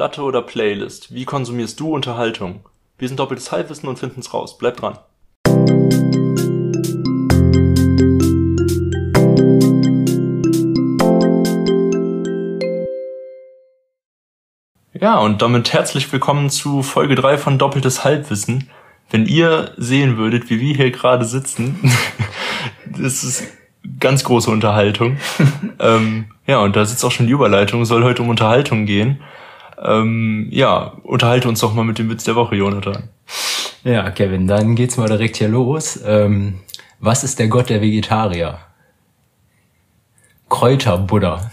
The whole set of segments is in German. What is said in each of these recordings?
Platte oder Playlist? Wie konsumierst du Unterhaltung? Wir sind doppeltes Halbwissen und finden's raus. Bleib dran. Ja, und damit herzlich willkommen zu Folge 3 von Doppeltes Halbwissen. Wenn ihr sehen würdet, wie wir hier gerade sitzen, das ist ganz große Unterhaltung. ähm, ja, und da sitzt auch schon die Überleitung, soll heute um Unterhaltung gehen. Ähm, ja, unterhalte uns doch mal mit dem Witz der Woche, Jonathan. Ja, Kevin, dann geht's mal direkt hier los. Ähm, was ist der Gott der Vegetarier? Kräuterbuddha.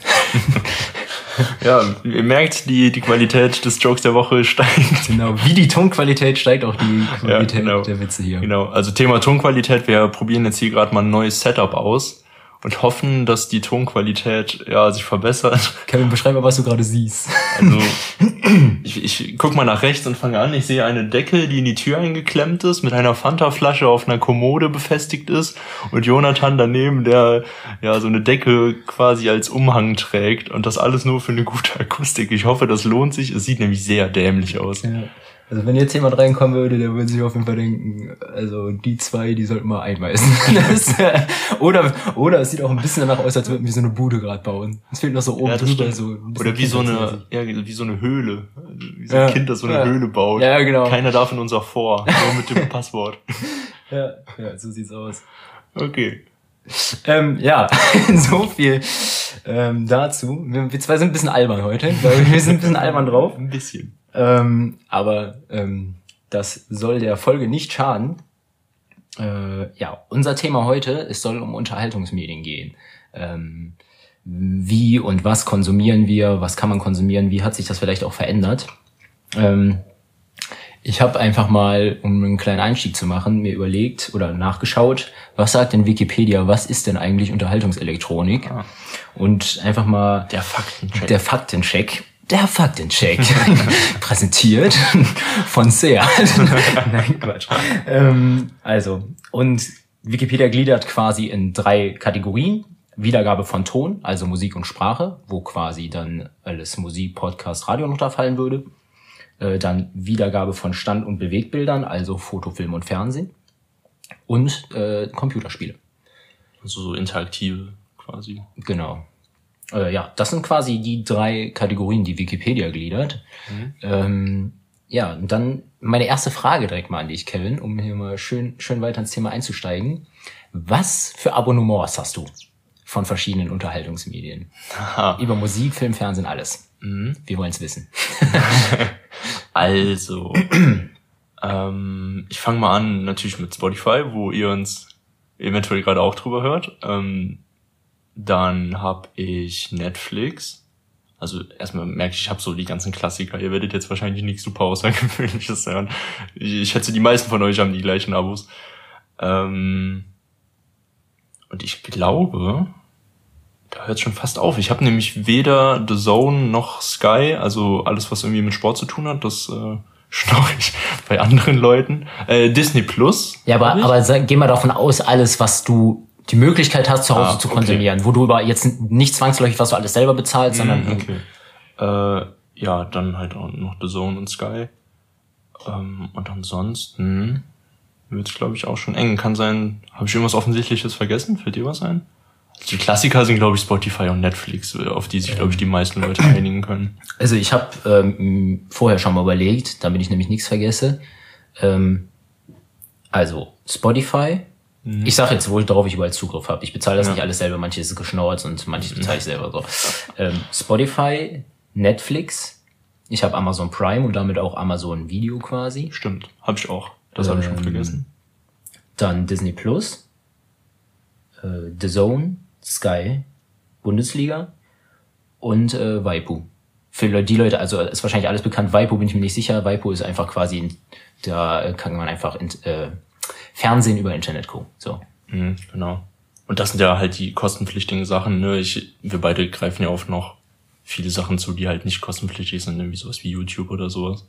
ja, ihr merkt, die, die Qualität des Jokes der Woche steigt. Genau, wie die Tonqualität steigt auch die Qualität ja, genau. der Witze hier. Genau, also Thema Tonqualität, wir probieren jetzt hier gerade mal ein neues Setup aus und hoffen, dass die Tonqualität ja sich verbessert. Kevin, beschreib mal, was du gerade siehst. Also ich, ich guck mal nach rechts und fange an. Ich sehe eine Decke, die in die Tür eingeklemmt ist, mit einer Fanta-Flasche auf einer Kommode befestigt ist und Jonathan daneben, der ja so eine Decke quasi als Umhang trägt und das alles nur für eine gute Akustik. Ich hoffe, das lohnt sich. Es sieht nämlich sehr dämlich aus. Ja. Also wenn jetzt jemand reinkommen würde, der würde sich auf jeden Fall denken, also die zwei, die sollten mal einweisen. oder, oder es sieht auch ein bisschen danach aus, als würden wir so eine Bude gerade bauen. Es fehlt noch so oben ja, drüber so. Oder wie so eine, ja, wie so eine Höhle. Wie so ein ja, Kind, das so eine ja. Höhle baut. Ja, genau. Keiner darf in unser Vor, nur mit dem Passwort. ja, ja, so sieht's aus. Okay. Ähm, ja, so viel ähm, dazu. Wir, wir zwei sind ein bisschen albern heute. Wir sind ein bisschen albern drauf. Ein bisschen. Ähm, aber ähm, das soll der Folge nicht schaden. Äh, ja, unser Thema heute, es soll um Unterhaltungsmedien gehen. Ähm, wie und was konsumieren wir, was kann man konsumieren, wie hat sich das vielleicht auch verändert. Ähm, ich habe einfach mal, um einen kleinen Einstieg zu machen, mir überlegt oder nachgeschaut, was sagt denn Wikipedia, was ist denn eigentlich Unterhaltungselektronik? Ah. Und einfach mal der Faktencheck. Der Faktencheck der Faktencheck präsentiert von Seat. Nein, Quatsch. Ähm, also, und Wikipedia gliedert quasi in drei Kategorien. Wiedergabe von Ton, also Musik und Sprache, wo quasi dann alles Musik, Podcast, Radio noch da fallen würde. Äh, dann Wiedergabe von Stand- und Bewegtbildern, also Foto, Film und Fernsehen. Und äh, Computerspiele. Also so interaktive quasi. Genau. Äh, ja, das sind quasi die drei Kategorien, die Wikipedia gliedert. Mhm. Ähm, ja, und dann meine erste Frage direkt mal an dich, Kevin, um hier mal schön, schön weiter ins Thema einzusteigen. Was für Abonnements hast du von verschiedenen Unterhaltungsmedien? Aha. Über Musik, Film, Fernsehen, alles. Mhm. Wir wollen es wissen. also, ähm, ich fange mal an natürlich mit Spotify, wo ihr uns eventuell gerade auch drüber hört. Ähm, dann habe ich Netflix. Also erstmal merke ich, ich habe so die ganzen Klassiker. Ihr werdet jetzt wahrscheinlich nichts super Außergewöhnliches hören. Ich, ich schätze, die meisten von euch haben die gleichen Abos. Ähm und ich glaube, da hört schon fast auf. Ich habe nämlich weder The Zone noch Sky, also alles, was irgendwie mit Sport zu tun hat, das äh, schnorre ich bei anderen Leuten. Äh, Disney Plus. Ja, aber, aber geh mal davon aus, alles, was du die Möglichkeit hast, zu Hause ah, zu konsumieren, okay. wo du aber jetzt nicht zwangsläufig, was du alles selber bezahlst, sondern. Mm, okay. Äh, ja, dann halt auch noch The Zone und Sky. Ähm, und ansonsten wird es, glaube ich, auch schon eng. Kann sein, habe ich irgendwas Offensichtliches vergessen? Fällt dir was ein? Also die Klassiker sind, glaube ich, Spotify und Netflix, auf die sich, glaube ich, die meisten Leute einigen können. Also ich habe ähm, vorher schon mal überlegt, damit ich nämlich nichts vergesse. Ähm, also Spotify, Mhm. Ich sage jetzt, wo darauf ich überall Zugriff habe. Ich bezahle das ja. nicht alles selber, manches ist geschnauert und manches mhm. bezahle ich selber so. Ähm, Spotify, Netflix, ich habe Amazon Prime und damit auch Amazon Video quasi. Stimmt, habe ich auch. Das ähm, habe ich schon vergessen. Dann Disney Plus, äh, The Zone, Sky, Bundesliga und äh, Waipu. Für die Leute, also ist wahrscheinlich alles bekannt. Waipu bin ich mir nicht sicher. Waipu ist einfach quasi, da kann man einfach in, äh, Fernsehen über Internet gucken. So. Mhm, genau. Und das sind ja halt die kostenpflichtigen Sachen. Ne? Ich, wir beide greifen ja oft noch viele Sachen zu, die halt nicht kostenpflichtig sind, irgendwie sowas wie YouTube oder sowas.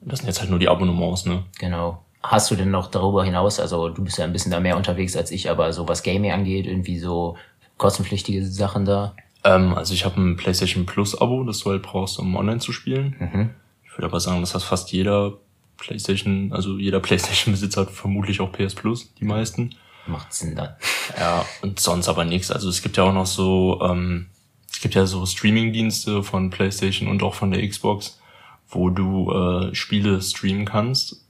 Das sind jetzt halt nur die Abonnements, ne? Genau. Hast du denn noch darüber hinaus, also du bist ja ein bisschen da mehr unterwegs als ich, aber so was Gaming angeht, irgendwie so kostenpflichtige Sachen da? Ähm, also ich habe ein PlayStation Plus Abo, das du halt brauchst, um online zu spielen. Mhm. Ich würde aber sagen, dass das fast jeder PlayStation, also jeder PlayStation-Besitzer hat vermutlich auch PS Plus, die meisten. Macht Sinn dann. Ja, und sonst aber nichts. Also es gibt ja auch noch so, ähm, es gibt ja so Streaming-Dienste von PlayStation und auch von der Xbox, wo du äh, Spiele streamen kannst.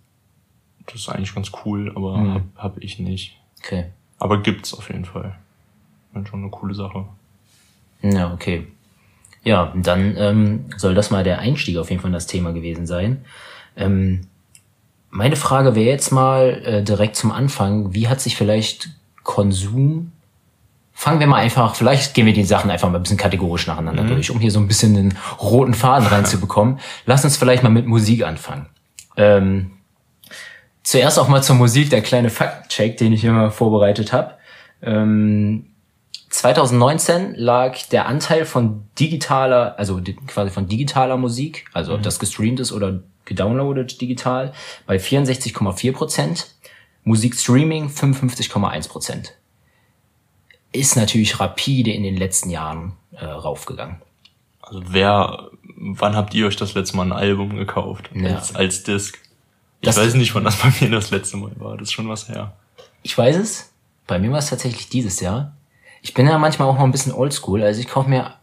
Das ist eigentlich ganz cool, aber Mhm. hab, hab ich nicht. Okay. Aber gibt's auf jeden Fall. Ist schon eine coole Sache. Ja, okay. Ja, dann ähm, soll das mal der Einstieg auf jeden Fall in das Thema gewesen sein. Ähm, meine Frage wäre jetzt mal äh, direkt zum Anfang, wie hat sich vielleicht Konsum Fangen wir mal einfach, vielleicht gehen wir die Sachen einfach mal ein bisschen kategorisch nacheinander durch, um hier so ein bisschen den roten Faden reinzubekommen. Lass uns vielleicht mal mit Musik anfangen. Ähm, zuerst auch mal zur Musik, der kleine Faktcheck, den ich hier mal vorbereitet habe. Ähm, 2019 lag der Anteil von digitaler, also quasi von digitaler Musik, also ob das gestreamt ist oder gedownloadet digital, bei 64,4 Prozent. Musikstreaming 55,1 Prozent. Ist natürlich rapide in den letzten Jahren äh, raufgegangen. Also wer, wann habt ihr euch das letzte Mal ein Album gekauft? Ja. Als, als Disc? Ich Das- weiß nicht, wann das bei mir das letzte Mal war. Das ist schon was her. Ich weiß es. Bei mir war es tatsächlich dieses Jahr. Ich bin ja manchmal auch noch ein bisschen oldschool. Also ich kaufe mir,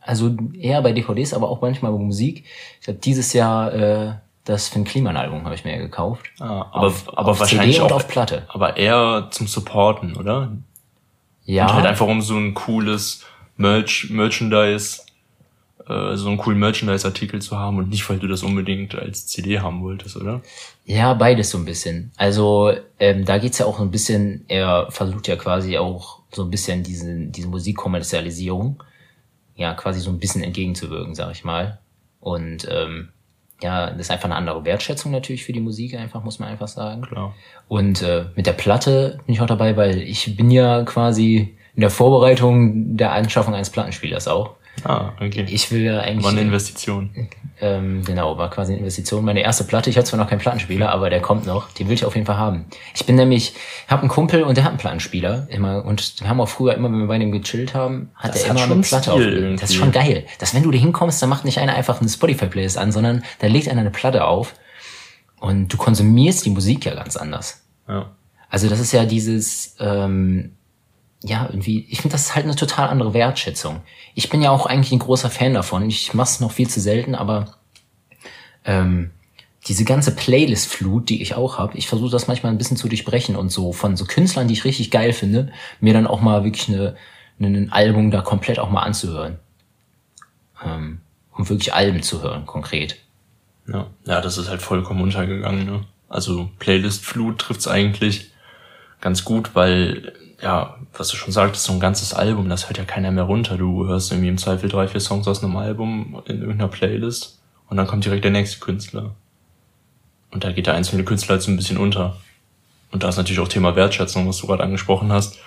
also eher bei DVDs, aber auch manchmal bei Musik. Ich habe dieses Jahr äh, das Finn Kliman Album habe ich mir gekauft. Ah, aber, Auf- aber auf wahrscheinlich CD und auch, auf Platte. aber eher zum Supporten, oder? Ja, Und halt einfach um so ein cooles Merch, Merchandise, äh, so einen coolen Merchandise-Artikel zu haben und nicht, weil du das unbedingt als CD haben wolltest, oder? ja, beides so ein bisschen. Also ähm, da geht's ja auch so ein bisschen, er versucht ja quasi auch so ein bisschen diese, diese Musikkommerzialisierung ja quasi so ein bisschen entgegenzuwirken, sag ich mal. Und ähm, ja, das ist einfach eine andere Wertschätzung natürlich für die Musik, einfach, muss man einfach sagen. Klar. Und äh, mit der Platte bin ich auch dabei, weil ich bin ja quasi in der Vorbereitung der Anschaffung eines Plattenspielers auch. Ah, okay. Ich will ja eigentlich. War eine Investition. Ähm, genau, war quasi eine Investition. Meine erste Platte, ich habe zwar noch keinen Plattenspieler, aber der kommt noch. Den will ich auf jeden Fall haben. Ich bin nämlich, habe einen Kumpel und der hat einen Plattenspieler immer und wir haben auch früher immer, wenn wir bei dem gechillt haben, hat Das er hat immer schon eine Platte aufgelegt. Das ist schon geil. Dass wenn du da hinkommst, dann macht nicht einer einfach eine Spotify-Playlist an, sondern da legt einer eine Platte auf und du konsumierst die Musik ja ganz anders. Ja. Also das ist ja dieses, ähm, ja, irgendwie, ich finde, das ist halt eine total andere Wertschätzung. Ich bin ja auch eigentlich ein großer Fan davon. Ich mache es noch viel zu selten, aber ähm, diese ganze Playlist-Flut, die ich auch habe, ich versuche das manchmal ein bisschen zu durchbrechen und so von so Künstlern, die ich richtig geil finde, mir dann auch mal wirklich eine, eine, ein Album da komplett auch mal anzuhören. Ähm, um wirklich Alben zu hören, konkret. Ja, ja, das ist halt vollkommen untergegangen. Ne? Also Playlist-Flut trifft's eigentlich ganz gut, weil, ja, was du schon sagtest, so ein ganzes Album, das hört ja keiner mehr runter. Du hörst irgendwie im Zweifel drei, vier Songs aus einem Album in irgendeiner Playlist und dann kommt direkt der nächste Künstler. Und da geht der einzelne Künstler halt so ein bisschen unter. Und da ist natürlich auch Thema Wertschätzung, was du gerade angesprochen hast.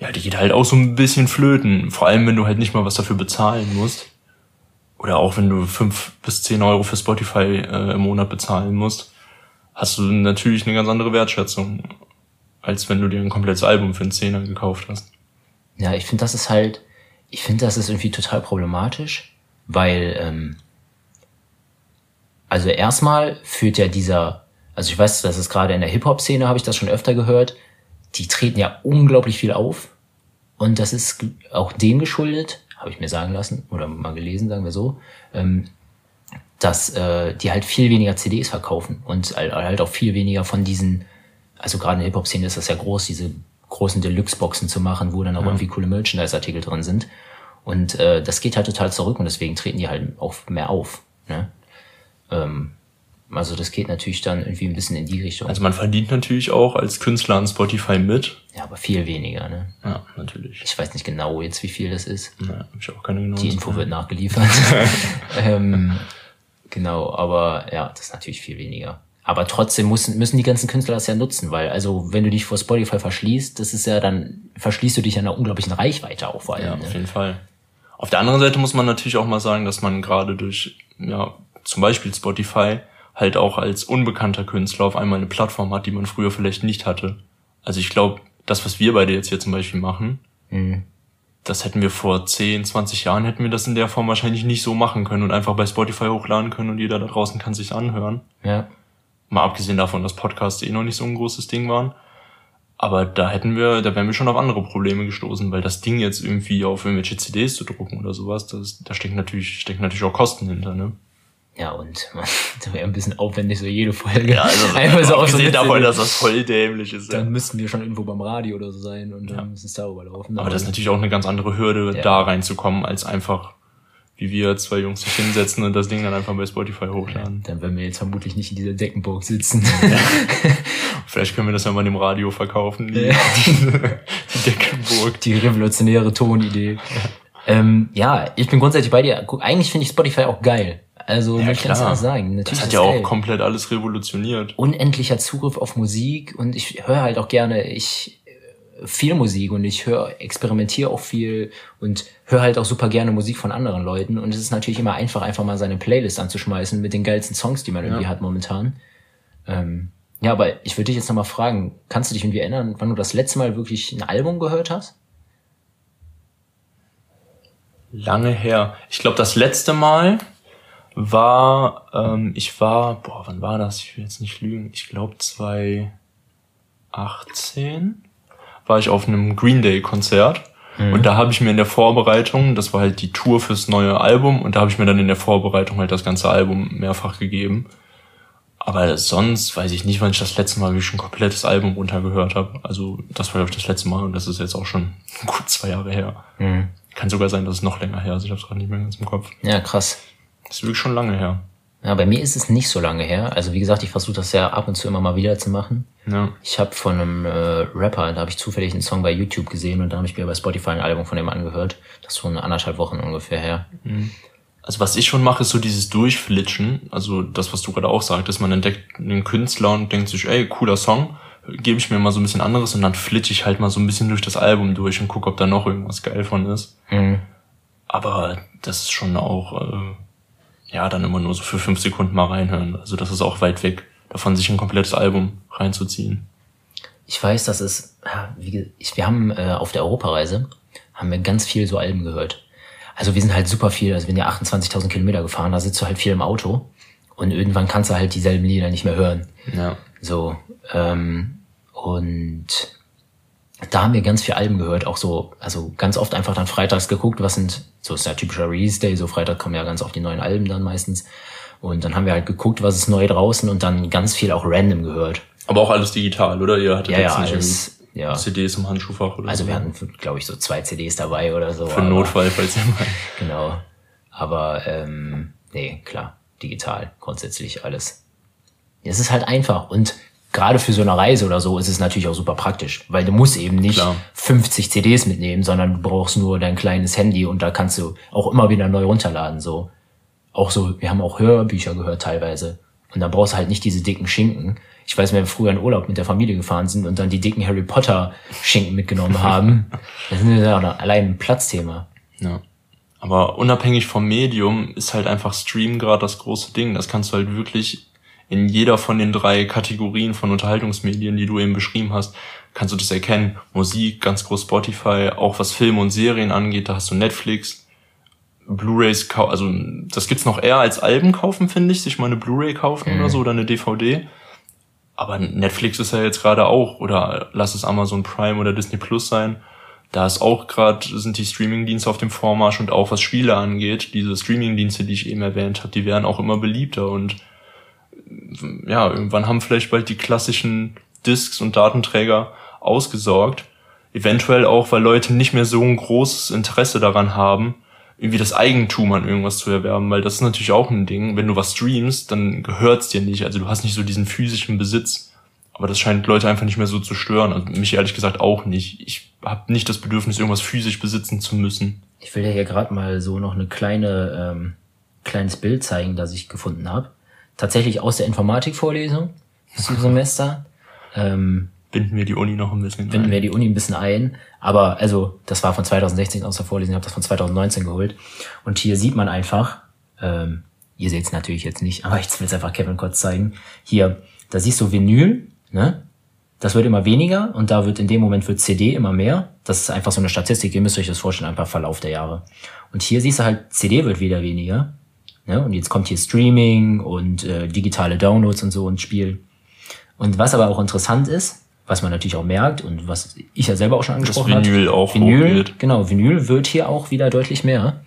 Ja, die geht halt auch so ein bisschen flöten. Vor allem, wenn du halt nicht mal was dafür bezahlen musst. Oder auch wenn du fünf bis zehn Euro für Spotify äh, im Monat bezahlen musst, hast du natürlich eine ganz andere Wertschätzung, als wenn du dir ein komplettes Album für einen Zehner gekauft hast. Ja, ich finde, das ist halt, ich finde, das ist irgendwie total problematisch, weil, ähm, also erstmal führt ja dieser, also ich weiß, das ist gerade in der Hip-Hop-Szene, habe ich das schon öfter gehört, die treten ja unglaublich viel auf und das ist auch dem geschuldet, habe ich mir sagen lassen oder mal gelesen, sagen wir so, ähm, dass äh, die halt viel weniger CDs verkaufen und halt- halt auch viel weniger von diesen, also gerade in der Hip-Hop-Szene ist das ja groß, diese großen Deluxe-Boxen zu machen, wo dann auch irgendwie coole Merchandise-Artikel drin sind. Und äh, das geht halt total zurück und deswegen treten die halt auch mehr auf. Ne? Ähm, also das geht natürlich dann irgendwie ein bisschen in die Richtung. Also man verdient natürlich auch als Künstler an Spotify mit. ja, aber viel weniger. Ne? Ja, natürlich. Ich weiß nicht genau jetzt, wie viel das ist. Ja, hab ich auch keine genauen Die Info wird nachgeliefert. ähm, genau, aber ja, das ist natürlich viel weniger. Aber trotzdem müssen, müssen die ganzen Künstler das ja nutzen, weil also wenn du dich vor Spotify verschließt, das ist ja dann, verschließt du dich einer unglaublichen Reichweite auch vor allem. Ja, ne? auf jeden Fall. Auf der anderen Seite muss man natürlich auch mal sagen, dass man gerade durch, ja, zum Beispiel Spotify halt auch als unbekannter Künstler auf einmal eine Plattform hat, die man früher vielleicht nicht hatte. Also ich glaube, das, was wir beide jetzt hier zum Beispiel machen, Mhm. das hätten wir vor 10, 20 Jahren, hätten wir das in der Form wahrscheinlich nicht so machen können und einfach bei Spotify hochladen können und jeder da draußen kann sich anhören. Ja. Mal abgesehen davon, dass Podcasts eh noch nicht so ein großes Ding waren. Aber da hätten wir, da wären wir schon auf andere Probleme gestoßen, weil das Ding jetzt irgendwie auf irgendwelche CDs zu drucken oder sowas, das, da stecken natürlich, stecken natürlich auch Kosten hinter, ne? Ja, und das wäre ein bisschen aufwendig, so jede Folge. Ja, also Einfach so auf so davon, dass das voll dämlich ist. Ja. Dann müssten wir schon irgendwo beim Radio oder so sein und Ja. dann müssen es darüber laufen. Aber das ist natürlich auch eine ganz andere Hürde, Ja. da reinzukommen, als einfach, wie wir zwei Jungs sich hinsetzen und das Ding dann einfach bei Spotify hochladen. dann werden wir jetzt vermutlich nicht in dieser Deckenburg sitzen. Vielleicht können wir das ja mal dem Radio verkaufen, die, Ja. die Deckenburg. Die revolutionäre Tonidee. Ähm, ja, ich bin grundsätzlich bei dir. Eigentlich finde ich Spotify auch geil. Also, Ja, kann es klar. sagen. Natürlich Das hat ist ja auch geil. komplett alles revolutioniert. unendlicher Zugriff auf Musik und ich höre halt auch gerne ich viel Musik und ich höre experimentiere auch viel und höre halt auch super gerne Musik von anderen Leuten und es ist natürlich immer einfach einfach mal seine Playlist anzuschmeißen mit den geilsten Songs, die man irgendwie Ja. hat momentan. Ähm, ja, aber ich würde dich jetzt noch mal fragen, kannst du dich irgendwie erinnern, wann du das letzte Mal wirklich ein Album gehört hast? Lange her. Ich glaube, das letzte Mal war, ähm, ich war, boah, wann war das? Ich will jetzt nicht lügen. Ich glaube 2018 war ich auf einem Green Day Konzert. Und da habe ich mir in der Vorbereitung, das war halt die Tour fürs neue Album, und da habe ich mir dann in der Vorbereitung halt das ganze Album mehrfach gegeben. Aber sonst weiß ich nicht, wann ich das letzte Mal wirklich ein komplettes Album runtergehört habe. Also das war, glaube ich, das letzte Mal und das ist jetzt auch schon gut zwei Jahre her. Kann sogar sein, dass es noch länger her ist. Ich habe es gerade nicht mehr ganz im Kopf. Ja, krass. Das ist wirklich schon lange her. Ja, bei mir ist es nicht so lange her. Also wie gesagt, ich versuche das ja ab und zu immer mal wieder zu machen. Ja. Ich habe von einem äh, Rapper, da habe ich zufällig einen Song bei YouTube gesehen und da habe ich mir bei Spotify ein Album von dem angehört. Das ist so eine anderthalb Wochen ungefähr her. Also was ich schon mache, ist so dieses Durchflitschen. Also das, was du gerade auch sagtest, man entdeckt einen Künstler und denkt sich, ey, cooler Song, gebe ich mir mal so ein bisschen anderes und dann flitsche ich halt mal so ein bisschen durch das Album durch und gucke, ob da noch irgendwas geil von ist. Mhm. Aber das ist schon auch, äh, ja, dann immer nur so für fünf Sekunden mal reinhören. Also das ist auch weit weg, davon sich ein komplettes Album reinzuziehen. Ich weiß, dass es, ja, wie, ich, wir haben äh, auf der Europareise, haben wir ganz viel so Alben gehört. Also wir sind halt super viel, also wir sind ja 28.000 Kilometer gefahren, da sitzt du halt viel im Auto und irgendwann kannst du halt dieselben Lieder nicht mehr hören. Ja. So, ähm, und da haben wir ganz viel Alben gehört, auch so, also ganz oft einfach dann freitags geguckt, was sind, so ist ja typischer Release Day, so Freitag kommen ja ganz oft die neuen Alben dann meistens. Und dann haben wir halt geguckt, was ist neu draußen und dann ganz viel auch random gehört. Aber auch alles digital, oder? Ihr hattet Ja, jetzt ja, nicht alles, ja. CDs im Handschuhfach oder Also so. wir hatten, glaube ich, so zwei CDs dabei oder so. Für aber- Notfall, falls ihr mal. Genau. Aber ähm, nee, klar, digital, grundsätzlich alles. Es ist halt einfach und gerade für so eine Reise oder so ist es natürlich auch super praktisch, weil du musst eben nicht Klar. 50 CDs mitnehmen, sondern du brauchst nur dein kleines Handy und da kannst du auch immer wieder neu runterladen. So auch so, wir haben auch Hörbücher gehört teilweise und dann brauchst du halt nicht diese dicken Schinken. Ich weiß, wenn wir früher in Urlaub mit der Familie gefahren sind und dann die dicken Harry Potter Schinken mitgenommen haben, das ist ja auch allein ein Platzthema. Ja. Aber unabhängig vom Medium ist halt einfach Stream gerade das große Ding. Das kannst du halt wirklich in jeder von den drei Kategorien von Unterhaltungsmedien, die du eben beschrieben hast, kannst du das erkennen. Musik, ganz groß Spotify, auch was Filme und Serien angeht, da hast du Netflix, Blu-rays, also das gibt's noch eher als Alben kaufen, finde ich, sich mal eine Blu-ray kaufen oder so oder eine DVD. Aber Netflix ist ja jetzt gerade auch, oder lass es Amazon Prime oder Disney Plus sein, da ist auch gerade, sind die Streamingdienste auf dem Vormarsch und auch was Spiele angeht, diese Streamingdienste, die ich eben erwähnt habe, die werden auch immer beliebter und ja, irgendwann haben vielleicht bald die klassischen Discs und Datenträger ausgesorgt. Eventuell auch, weil Leute nicht mehr so ein großes Interesse daran haben, irgendwie das Eigentum an irgendwas zu erwerben, weil das ist natürlich auch ein Ding. Wenn du was streamst, dann gehört's dir nicht. Also du hast nicht so diesen physischen Besitz. Aber das scheint Leute einfach nicht mehr so zu stören. Also mich ehrlich gesagt auch nicht. Ich habe nicht das Bedürfnis, irgendwas physisch besitzen zu müssen. Ich will dir hier gerade mal so noch eine kleine, ähm, kleines Bild zeigen, das ich gefunden habe. Tatsächlich aus der Informatikvorlesung zum Semester. Ähm, Binden wir die Uni noch ein bisschen. binden ein. wir die Uni ein bisschen ein. Aber also, das war von 2016 aus der Vorlesung, ich habe das von 2019 geholt. Und hier sieht man einfach, ähm, ihr seht es natürlich jetzt nicht, aber ich will es einfach Kevin kurz zeigen. Hier, da siehst du Vinyl, ne? Das wird immer weniger und da wird in dem Moment wird CD immer mehr. Das ist einfach so eine Statistik, ihr müsst euch das vorstellen, einfach Verlauf der Jahre. Und hier siehst du halt, CD wird wieder weniger. Ne? Und jetzt kommt hier Streaming und äh, digitale Downloads und so ins Spiel. Und was aber auch interessant ist, was man natürlich auch merkt und was ich ja selber auch schon angesprochen habe. Vinyl auch Vinyl, genau, Vinyl wird hier auch wieder deutlich mehr.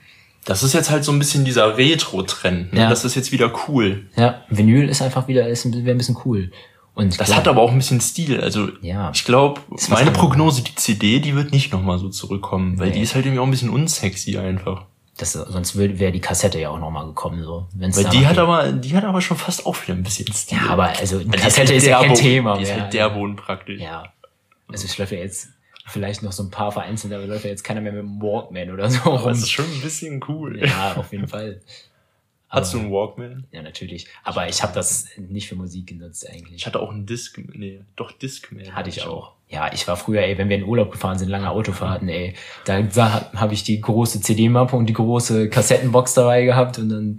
Das ist jetzt halt so ein bisschen dieser Retro-Trend. Ne? Ja. Das ist jetzt wieder cool. Ja, Vinyl ist einfach wieder, ist ein, ein bisschen cool. Und Das klar, hat aber auch ein bisschen Stil. Also Ja. ich glaube, meine. Prognose, die CD, die wird nicht nochmal so zurückkommen, weil Nee. die ist halt irgendwie auch ein bisschen unsexy einfach. Das, sonst wäre die Kassette ja auch nochmal gekommen, so. Wenn's Weil die hat aber, die hat aber schon fast auch wieder ein bisschen Stil. Ja, aber also eine Die Kassette halt ist ja kein Thema Die ist mehr. halt derbe unpraktisch. Ja. Also es läuft ja jetzt vielleicht noch so ein paar vereinzelt, aber läuft ja jetzt keiner mehr mit dem Walkman oder so Aber rum. ist schon ein bisschen cool. Ja, auf jeden Fall. Hast du Aber- einen Walkman? Ja, natürlich. Aber ich habe das nicht für Musik genutzt eigentlich. Ich hatte auch einen Disc, nee, doch Discman. Hatte ich auch. Ja, ich war früher, ey, wenn wir in Urlaub gefahren sind, lange Autofahrten, ey, da, habe ich die große CD-Mappe und die große Kassettenbox dabei gehabt und dann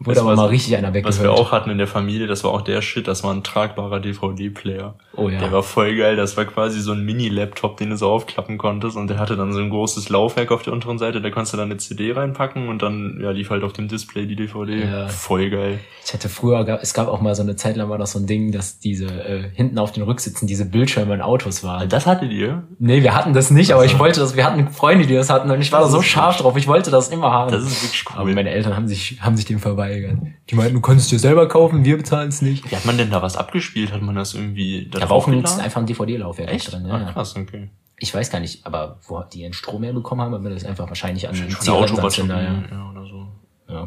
wurde aber was- mal richtig einer Was wir weggehört. auch hatten in der Familie, das war auch der Shit, das war ein tragbarer DVD-Player. Oh ja. Der war voll geil, das war quasi so ein Mini-Laptop, den du so aufklappen konntest und der hatte dann so ein großes Laufwerk auf der unteren Seite, da konntest du dann eine CD reinpacken und dann ja, lief halt auf dem Display die DVD. Ja. Voll geil. Ich hatte früher, es gab auch mal so eine Zeit lang war das so ein Ding, dass diese äh, hinten auf den Rücksitzen diese Bildschirme in Autos waren. Das hattet ihr? Nee, wir hatten das nicht, aber ich wollte das, wir hatten Freunde, die das hatten und ich war da so scharf drauf, ich wollte das immer haben. Das ist wirklich aber cool. meine Eltern haben sich, haben sich dem verweigert. Die meinten, du konntest dir selber kaufen, wir bezahlen es nicht. Wie hat man denn da was abgespielt? Hat man das irgendwie da Da war ein, draufgeladen? einfach ein DVD-Laufwerk Echt? drin. Ja, ah, ja. krass, okay. Ich weiß gar nicht, aber wo die ihren Strom herbekommen haben, aber das einfach wahrscheinlich an den Von der Autobatterie Zigarettenanzünder, ja. ja, oder so. ja.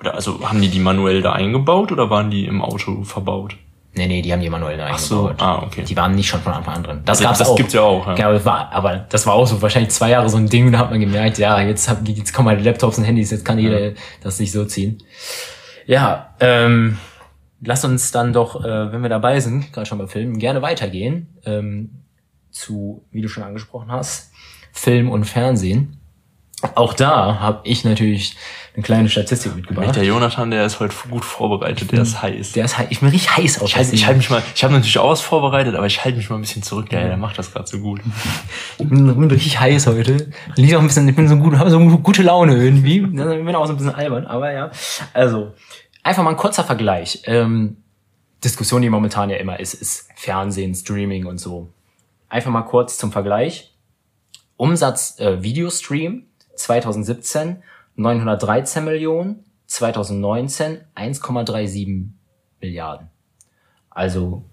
Oder also haben die die manuell da eingebaut oder waren die im Auto verbaut? Nee, nee, die haben die manuell da Ach so, eingebaut. ah, okay. Die waren nicht schon von Anfang an drin. Das Also gab's das auch. gibt's ja auch, ja. Genau, das war, aber das war auch so wahrscheinlich zwei Jahre so ein Ding und da hat man gemerkt, ja, jetzt, hab, jetzt kommen halt Laptops und Handys, jetzt kann jeder das sich so ziehen. Ja, ähm, lass uns dann doch, äh, wenn wir dabei sind, gerade schon bei Filmen, gerne weitergehen ähm, zu, wie du schon angesprochen hast, Film und Fernsehen. Auch da habe ich natürlich eine kleine Statistik mitgebracht. Der Jonathan, der ist heute gut vorbereitet, der ist heiß. Der ist heiß. Ich bin richtig heiß auf Ich halte halt mich mal, ich habe natürlich auch was vorbereitet, aber ich halte mich mal ein bisschen zurück. Der, der macht das gerade so gut. Ich bin, bin richtig heiß heute. Liegt auch ein bisschen, ich bin so gut, habe so gute Laune irgendwie. Ich bin auch so ein bisschen albern, aber ja. Also, einfach mal ein kurzer Vergleich. Ähm, Diskussion, die momentan ja immer ist, ist Fernsehen, Streaming und so. Einfach mal kurz zum Vergleich. Umsatz äh, Videostream 2017 913 Millionen, 2019 1,37 Milliarden. Also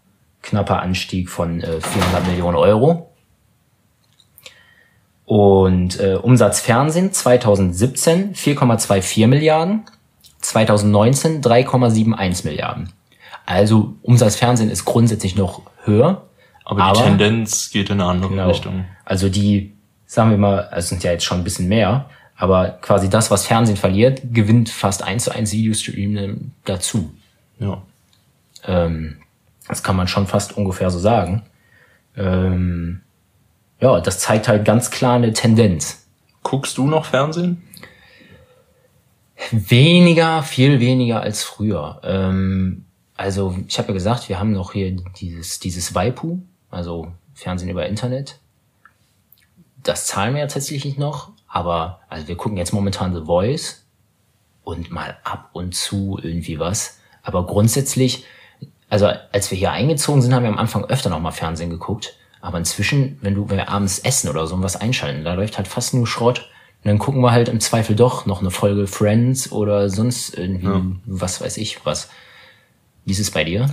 knapper Anstieg von äh, 400 Millionen Euro. Und äh, Umsatz Fernsehen 2017 4,24 Milliarden, 2019 3,71 Milliarden. Also Umsatz Fernsehen ist grundsätzlich noch höher. Aber, die Tendenz geht in eine andere Genau. Richtung. Also die, sagen wir mal, also es sind ja jetzt schon ein bisschen mehr, aber quasi das, was Fernsehen verliert, gewinnt fast eins zu eins Videostream dazu. Ja. Ähm, das kann man schon fast ungefähr so sagen. Ähm, ja, das zeigt halt ganz klar eine Tendenz. Guckst du noch Fernsehen? Weniger, viel weniger als früher. Ähm, also ich habe ja gesagt, wir haben noch hier dieses, dieses Waipu, also Fernsehen über Internet. Das zahlen wir ja tatsächlich noch, aber also wir gucken jetzt momentan The Voice und mal ab und zu irgendwie was. Aber grundsätzlich, also als wir hier eingezogen sind, haben wir am Anfang öfter noch mal Fernsehen geguckt. Aber inzwischen, wenn du wenn wir abends essen oder so was einschalten, da läuft halt fast nur Schrott. Und dann gucken wir halt im Zweifel doch noch eine Folge Friends oder sonst irgendwie, was weiß ich was. Wie ist es bei dir?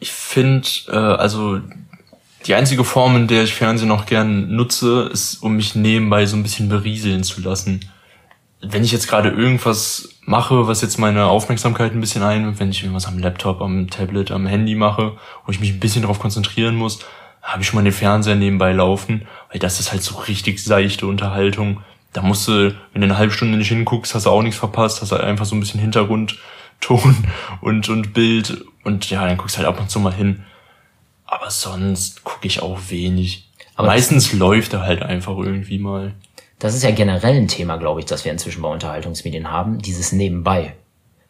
Ich finde, äh, also die einzige Form, in der ich Fernsehen noch gern nutze, ist, um mich nebenbei so ein bisschen berieseln zu lassen. Wenn ich jetzt gerade irgendwas mache, was jetzt meine Aufmerksamkeit ein bisschen einnimmt, wenn ich irgendwas am Laptop, am Tablet, am Handy mache, wo ich mich ein bisschen darauf konzentrieren muss, habe ich schon mal den Fernseher nebenbei laufen, weil das ist halt so richtig seichte Unterhaltung. Da musst du, wenn du eine halbe Stunde nicht hinguckst, hast du auch nichts verpasst, hast du einfach so ein bisschen Hintergrundton und, und Bild und ja, dann guckst halt ab und zu mal hin. Aber sonst gucke ich auch wenig. Aber Meistens läuft er halt einfach irgendwie mal. Das ist ja generell ein Thema, glaube ich, das wir inzwischen bei Unterhaltungsmedien haben, dieses Nebenbei.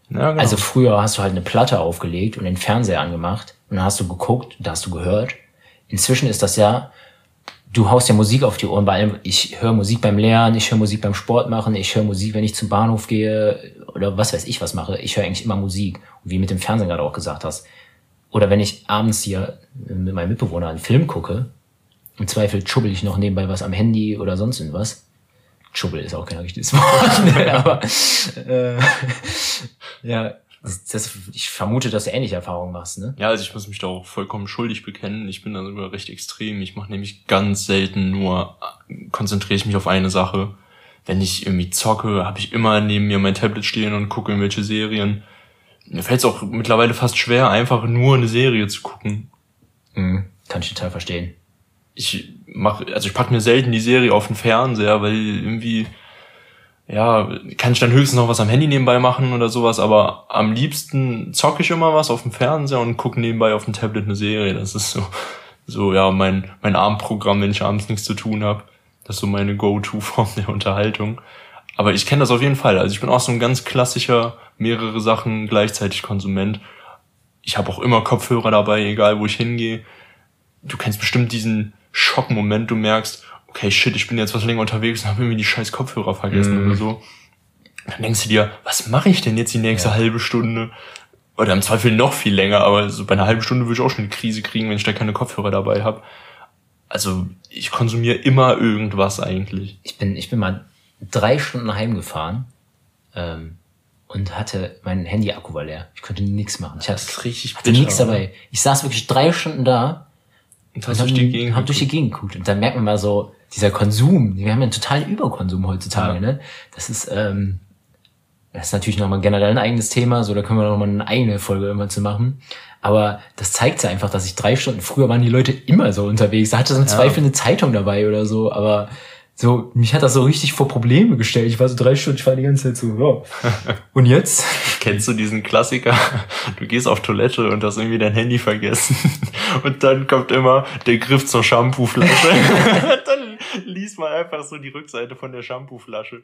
Ja, genau. Also früher hast du halt eine Platte aufgelegt und den Fernseher angemacht und dann hast du geguckt, da hast du gehört. Inzwischen ist das ja, du haust ja Musik auf die Ohren bei allem. Ich höre Musik beim Lernen, ich höre Musik beim Sport machen, ich höre Musik, wenn ich zum Bahnhof gehe oder was weiß ich was mache. Ich höre eigentlich immer Musik. Und wie mit dem Fernsehen gerade auch gesagt hast. Oder wenn ich abends hier mit meinem Mitbewohner einen Film gucke, im Zweifel schubbel ich noch nebenbei was am Handy oder sonst irgendwas. Schubbel ist auch kein richtiges Wort, ne, aber äh, ja, das, das, ich vermute, dass du ähnliche Erfahrungen machst, ne? Ja, also ich muss mich da auch vollkommen schuldig bekennen. Ich bin da sogar recht extrem. Ich mache nämlich ganz selten nur, konzentriere ich mich auf eine Sache. Wenn ich irgendwie zocke, habe ich immer neben mir mein Tablet stehen und gucke irgendwelche Serien. Mir fällt es auch mittlerweile fast schwer, einfach nur eine Serie zu gucken. Mhm, kann ich total verstehen. Ich mach, also ich pack mir selten die Serie auf den Fernseher, weil irgendwie ja, kann ich dann höchstens noch was am Handy nebenbei machen oder sowas, aber am liebsten zocke ich immer was auf dem Fernseher und gucke nebenbei auf dem Tablet eine Serie. Das ist so, so ja, mein, mein Abendprogramm, wenn ich abends nichts zu tun habe. Das ist so meine Go-To-Form der Unterhaltung. Aber ich kenne das auf jeden Fall. Also ich bin auch so ein ganz klassischer, mehrere Sachen gleichzeitig Konsument. Ich habe auch immer Kopfhörer dabei, egal wo ich hingehe. Du kennst bestimmt diesen Schockmoment, du merkst, okay, shit, ich bin jetzt was länger unterwegs und habe irgendwie die scheiß Kopfhörer vergessen Mhm. oder so. Dann denkst du dir, was mache ich denn jetzt die nächste Ja. halbe Stunde? Oder im Zweifel noch viel länger, aber so bei einer halben Stunde würde ich auch schon eine Krise kriegen, wenn ich da keine Kopfhörer dabei habe. Also ich konsumiere immer irgendwas eigentlich. Ich bin, ich bin mal drei Stunden heimgefahren ähm, und hatte mein Handy-Akku war leer. Ich konnte nichts machen. Ich hatte, Das ist richtig hatte nichts dabei. Ich saß wirklich drei Stunden da Und und hast hab, durch die Gegend hab durch die Gegend geguckt. Und dann merkt man mal so, dieser Konsum, wir haben ja einen totalen Überkonsum heutzutage, Ja. ne? Das ist, ähm, das ist natürlich nochmal generell ein eigenes Thema, so da können wir nochmal eine eigene Folge immer zu machen. Aber das zeigt ja einfach, dass ich drei Stunden, früher waren die Leute immer so unterwegs. Da hatte so im Zweifel eine Zeitung dabei oder so, aber so, mich hat das so richtig vor Probleme gestellt. Ich war so drei Stunden, ich war die ganze Zeit so, ja. Und jetzt? Kennst du diesen Klassiker? Du gehst auf Toilette und hast irgendwie dein Handy vergessen. Und dann kommt immer der Griff zur Shampooflasche. dann liest man einfach so die Rückseite von der Shampooflasche.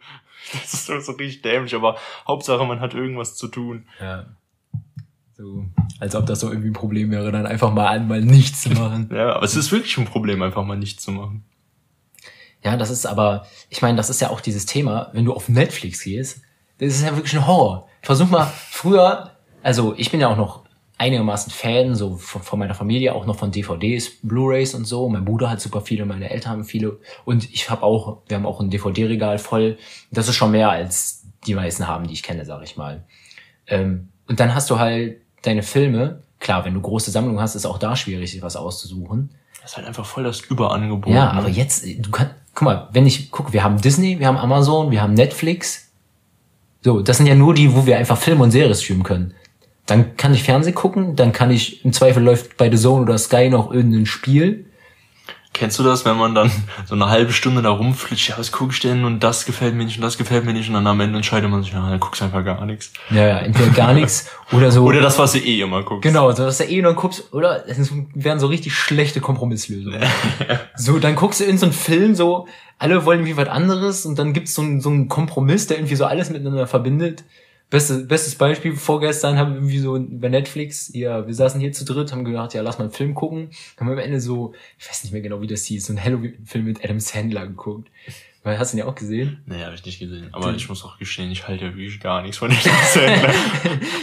Das ist so, so richtig dämlich, aber Hauptsache man hat irgendwas zu tun. Ja. So, als ob das so irgendwie ein Problem wäre, dann einfach mal einmal nichts zu machen. Ja, aber es ist wirklich ein Problem, einfach mal nichts zu machen. Ja, das ist aber, ich meine, das ist ja auch dieses Thema, wenn du auf Netflix gehst, das ist ja wirklich ein Horror. Versuch mal, früher, also ich bin ja auch noch einigermaßen Fan, so von, von meiner Familie, auch noch von DVDs, Blu-Rays und so. Mein Bruder hat super viele, meine Eltern haben viele und ich habe auch, wir haben auch ein DVD-Regal voll. Das ist schon mehr als die meisten haben, die ich kenne, sag ich mal. Ähm, und dann hast du halt deine Filme. Klar, wenn du große Sammlungen hast, ist auch da schwierig, sich was auszusuchen. Das ist halt einfach voll das Überangebot. Ja, ne? aber jetzt, du kannst, guck mal, wenn ich gucke, wir haben Disney, wir haben Amazon, wir haben Netflix. So, das sind ja nur die, wo wir einfach Filme und Serien streamen können. Dann kann ich Fernsehen gucken, dann kann ich, im Zweifel läuft bei The Zone oder Sky noch irgendein Spiel. Kennst du das, wenn man dann so eine halbe Stunde da rumflitscht, ja, was guck ich denn und das gefällt mir nicht und das gefällt mir nicht und dann am Ende entscheidet man sich, ja, dann guckst du einfach gar nichts. Ja, ja, entweder gar nichts oder so. Oder das, was du eh immer guckst. Genau, so dass du eh nur guckst, oder? Das wären so richtig schlechte Kompromisslösungen. so, dann guckst du in so einen Film, so, alle wollen irgendwie was anderes und dann gibt's so einen, so einen Kompromiss, der irgendwie so alles miteinander verbindet. Beste, bestes Beispiel, vorgestern haben wir irgendwie so bei Netflix, ja, wir saßen hier zu dritt, haben gedacht, ja, lass mal einen Film gucken. Haben wir am Ende so, ich weiß nicht mehr genau, wie das hieß, so einen Halloween-Film mit Adam Sandler geguckt. Weil, Hast du den ja auch gesehen? Nee, habe ich nicht gesehen. Aber ich muss auch gestehen, ich halte ja wirklich gar nichts von Adam Sandler.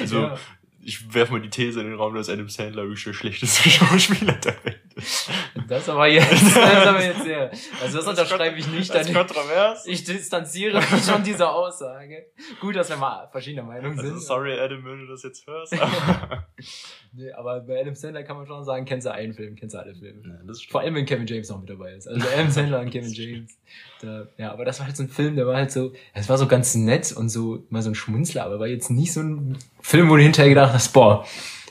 Also, Ja. ich werfe mal die These in den Raum, dass Adam Sandler wirklich der schlechteste Schauspieler der Welt ist. Das aber jetzt, das aber jetzt sehr. Also das unterschreibe ich nicht. Das kontrovers. Ich distanziere mich von dieser Aussage. Gut, dass wir mal verschiedener Meinung Also, sind. sorry, Adam, wenn du das jetzt hörst. Aber Nee, aber bei Adam Sandler kann man schon sagen, kennst du einen Film, kennst du alle Filme. ja, Vor allem, wenn Kevin James noch mit dabei ist. Also Adam Sandler und Kevin James. Da, ja, aber das war halt so ein Film, der war halt so, es war so ganz nett und so mal so ein Schmunzler, aber war jetzt nicht so ein Film, wo du hinterher gedacht hast, boah,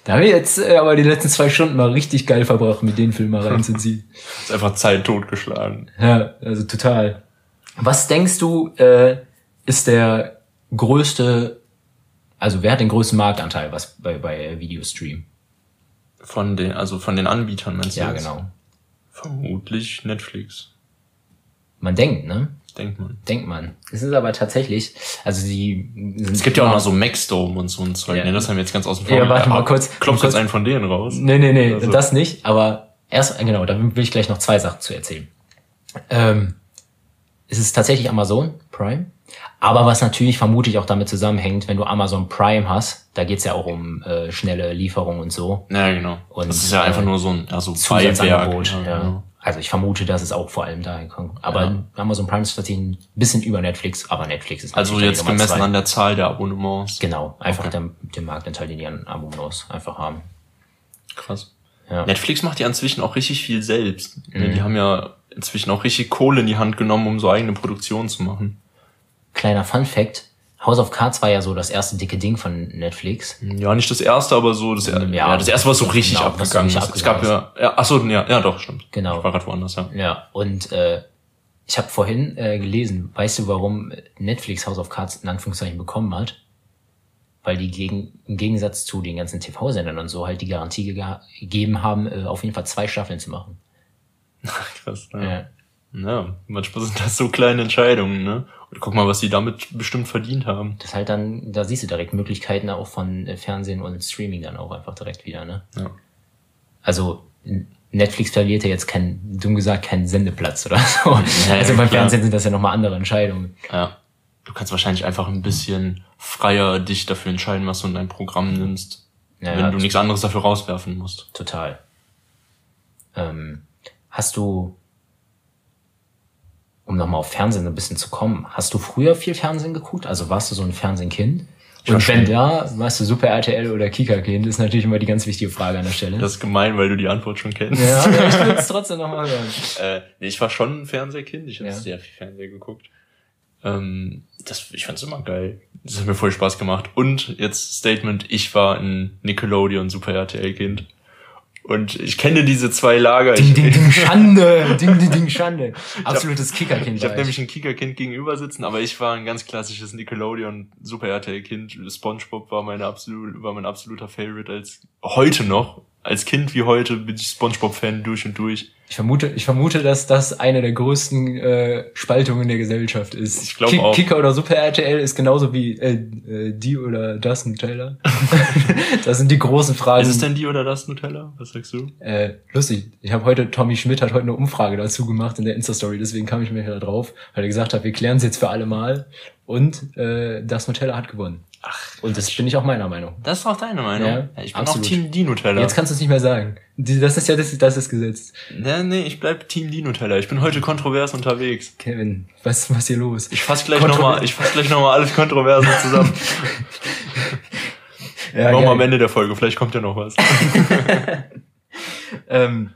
da habe ich jetzt äh, aber die letzten zwei Stunden mal richtig geil verbracht, mit den Film mal reinzuziehen. ist einfach Zeit totgeschlagen. Ja, also total. Was denkst du, äh, ist der größte, also wer hat den größten Marktanteil was bei, bei Videostream? Von den, also von den Anbietern, meinst du? Ja, jetzt? genau. Vermutlich Netflix. Man denkt, ne? Denkt man. Denkt man. Es ist aber tatsächlich, also sie sind Es gibt ja auch noch so Maxdome und so ein Zeug. Ja. Ne, das haben wir jetzt ganz außen vor. Ja, warte mal Ah, kurz. Klopft kurz- jetzt einen von denen raus. Nee, nee, nee, Also- das nicht, aber erst, genau, da will ich gleich noch zwei Sachen zu erzählen. Ähm, es ist tatsächlich Amazon Prime, aber was natürlich vermutlich auch damit zusammenhängt, wenn du Amazon Prime hast, da geht's ja auch um äh, schnelle Lieferung und so. Ja, genau. Und, das ist ja einfach äh, nur so ein ja, so Zusatzangebot. Beiwerk, Ja, genau. Also ich vermute, dass es auch vor allem daher kommt. Aber Ja. Amazon Prime ist ein bisschen über Netflix, aber Netflix ist Also jetzt gemessen zwei. an der Zahl der Abonnements. Genau, einfach Okay. der, der Marktanteil, den die an Abonnements einfach haben. Krass. Ja. Netflix macht ja inzwischen auch richtig viel selbst. Ne, Mhm. Die haben ja inzwischen auch richtig Kohle in die Hand genommen, um so eigene Produktionen zu machen. Kleiner Fun Fact, House of Cards war ja so das erste dicke Ding von Netflix. Ja, nicht das erste, aber so das, ja, Ja, das erste, was so richtig genau, was so abgegangen richtig ist. Es gab ja, ja, ach so, ja, ja, doch, stimmt. Genau. Ich war gerade woanders, ja. Ja, und äh, ich habe vorhin äh, gelesen, weißt du, warum Netflix House of Cards in Anführungszeichen bekommen hat? Weil die gegen, im Gegensatz zu den ganzen TV-Sendern und so halt die Garantie gega- gegeben haben, äh, auf jeden Fall zwei Staffeln zu machen. Krass, Ja. ja. ja. manchmal sind das so kleine Entscheidungen, ne? Und guck mal, was die damit bestimmt verdient haben. Das halt dann, da siehst du direkt Möglichkeiten auch von äh, Fernsehen und Streaming dann auch einfach direkt wieder, ne? Ja. Also Netflix verliert ja jetzt keinen, dumm gesagt, keinen Sendeplatz oder so. Ja, also beim klar. Fernsehen sind das ja nochmal andere Entscheidungen. Ja. Du kannst wahrscheinlich einfach ein bisschen freier dich dafür entscheiden, was du in dein Programm nimmst. Ja, wenn ja, du nichts anderes dafür rauswerfen musst. Total. Ähm, hast du, um nochmal auf Fernsehen ein bisschen zu kommen, hast du früher viel Fernsehen geguckt? Also warst du so ein Fernsehkind? Und wenn ja, warst du Super RTL oder Kika-Kind? Ist natürlich immer die ganz wichtige Frage an der Stelle. Das ist gemein, weil du die Antwort schon kennst. ja, ich will es trotzdem nochmal hören. Äh, nee, ich war schon ein Fernsehkind. Ich habe Ja. sehr viel Fernsehen geguckt. Ähm, das, ich fand's immer geil. Das hat mir voll Spaß gemacht. Und jetzt Statement, ich war ein Nickelodeon Super RTL Kind. Und ich kenne diese zwei Lager. Ding, ding, ding, Schande. Ding, ding, ding, Schande. Absolutes Kika-Kind. ich habe nämlich ein Kika-Kind gegenüber sitzen, aber ich war ein ganz klassisches Nickelodeon Super RTL Kind. SpongeBob war meine absolut, war mein absoluter Favorite als heute noch. Als Kind wie heute bin ich SpongeBob-Fan durch und durch. Ich vermute, ich vermute, dass das eine der größten äh, Spaltungen der Gesellschaft ist. Ich glaub auch. Kicker oder Super RTL ist genauso wie äh, äh, die oder das Nutella. das sind die großen Fragen. Ist es denn die oder das Nutella? Was sagst du? äh, lustig. Ich habe heute, Tommy Schmidt hat heute eine Umfrage dazu gemacht in der Insta-Story, deswegen kam ich mir da drauf, weil er gesagt hat, wir klären es jetzt für alle Mal. Und äh, das Nutella hat gewonnen. Ach, Und das bin ich auch meiner Meinung. Das ist auch deine Meinung. Ja, ich bin absolut. auch Team Dinutella. Jetzt kannst du es nicht mehr sagen. Das ist ja das, das ist Gesetz. Nee, nee, ich bleib Team Dinutella. Ich bin heute kontrovers unterwegs. Kevin, was was ist hier los? Ich fass gleich nochmal, ich fass gleich nochmal alles Kontroverse zusammen. Ja, Machen wir am Ende der Folge, vielleicht kommt ja noch was. Ähm,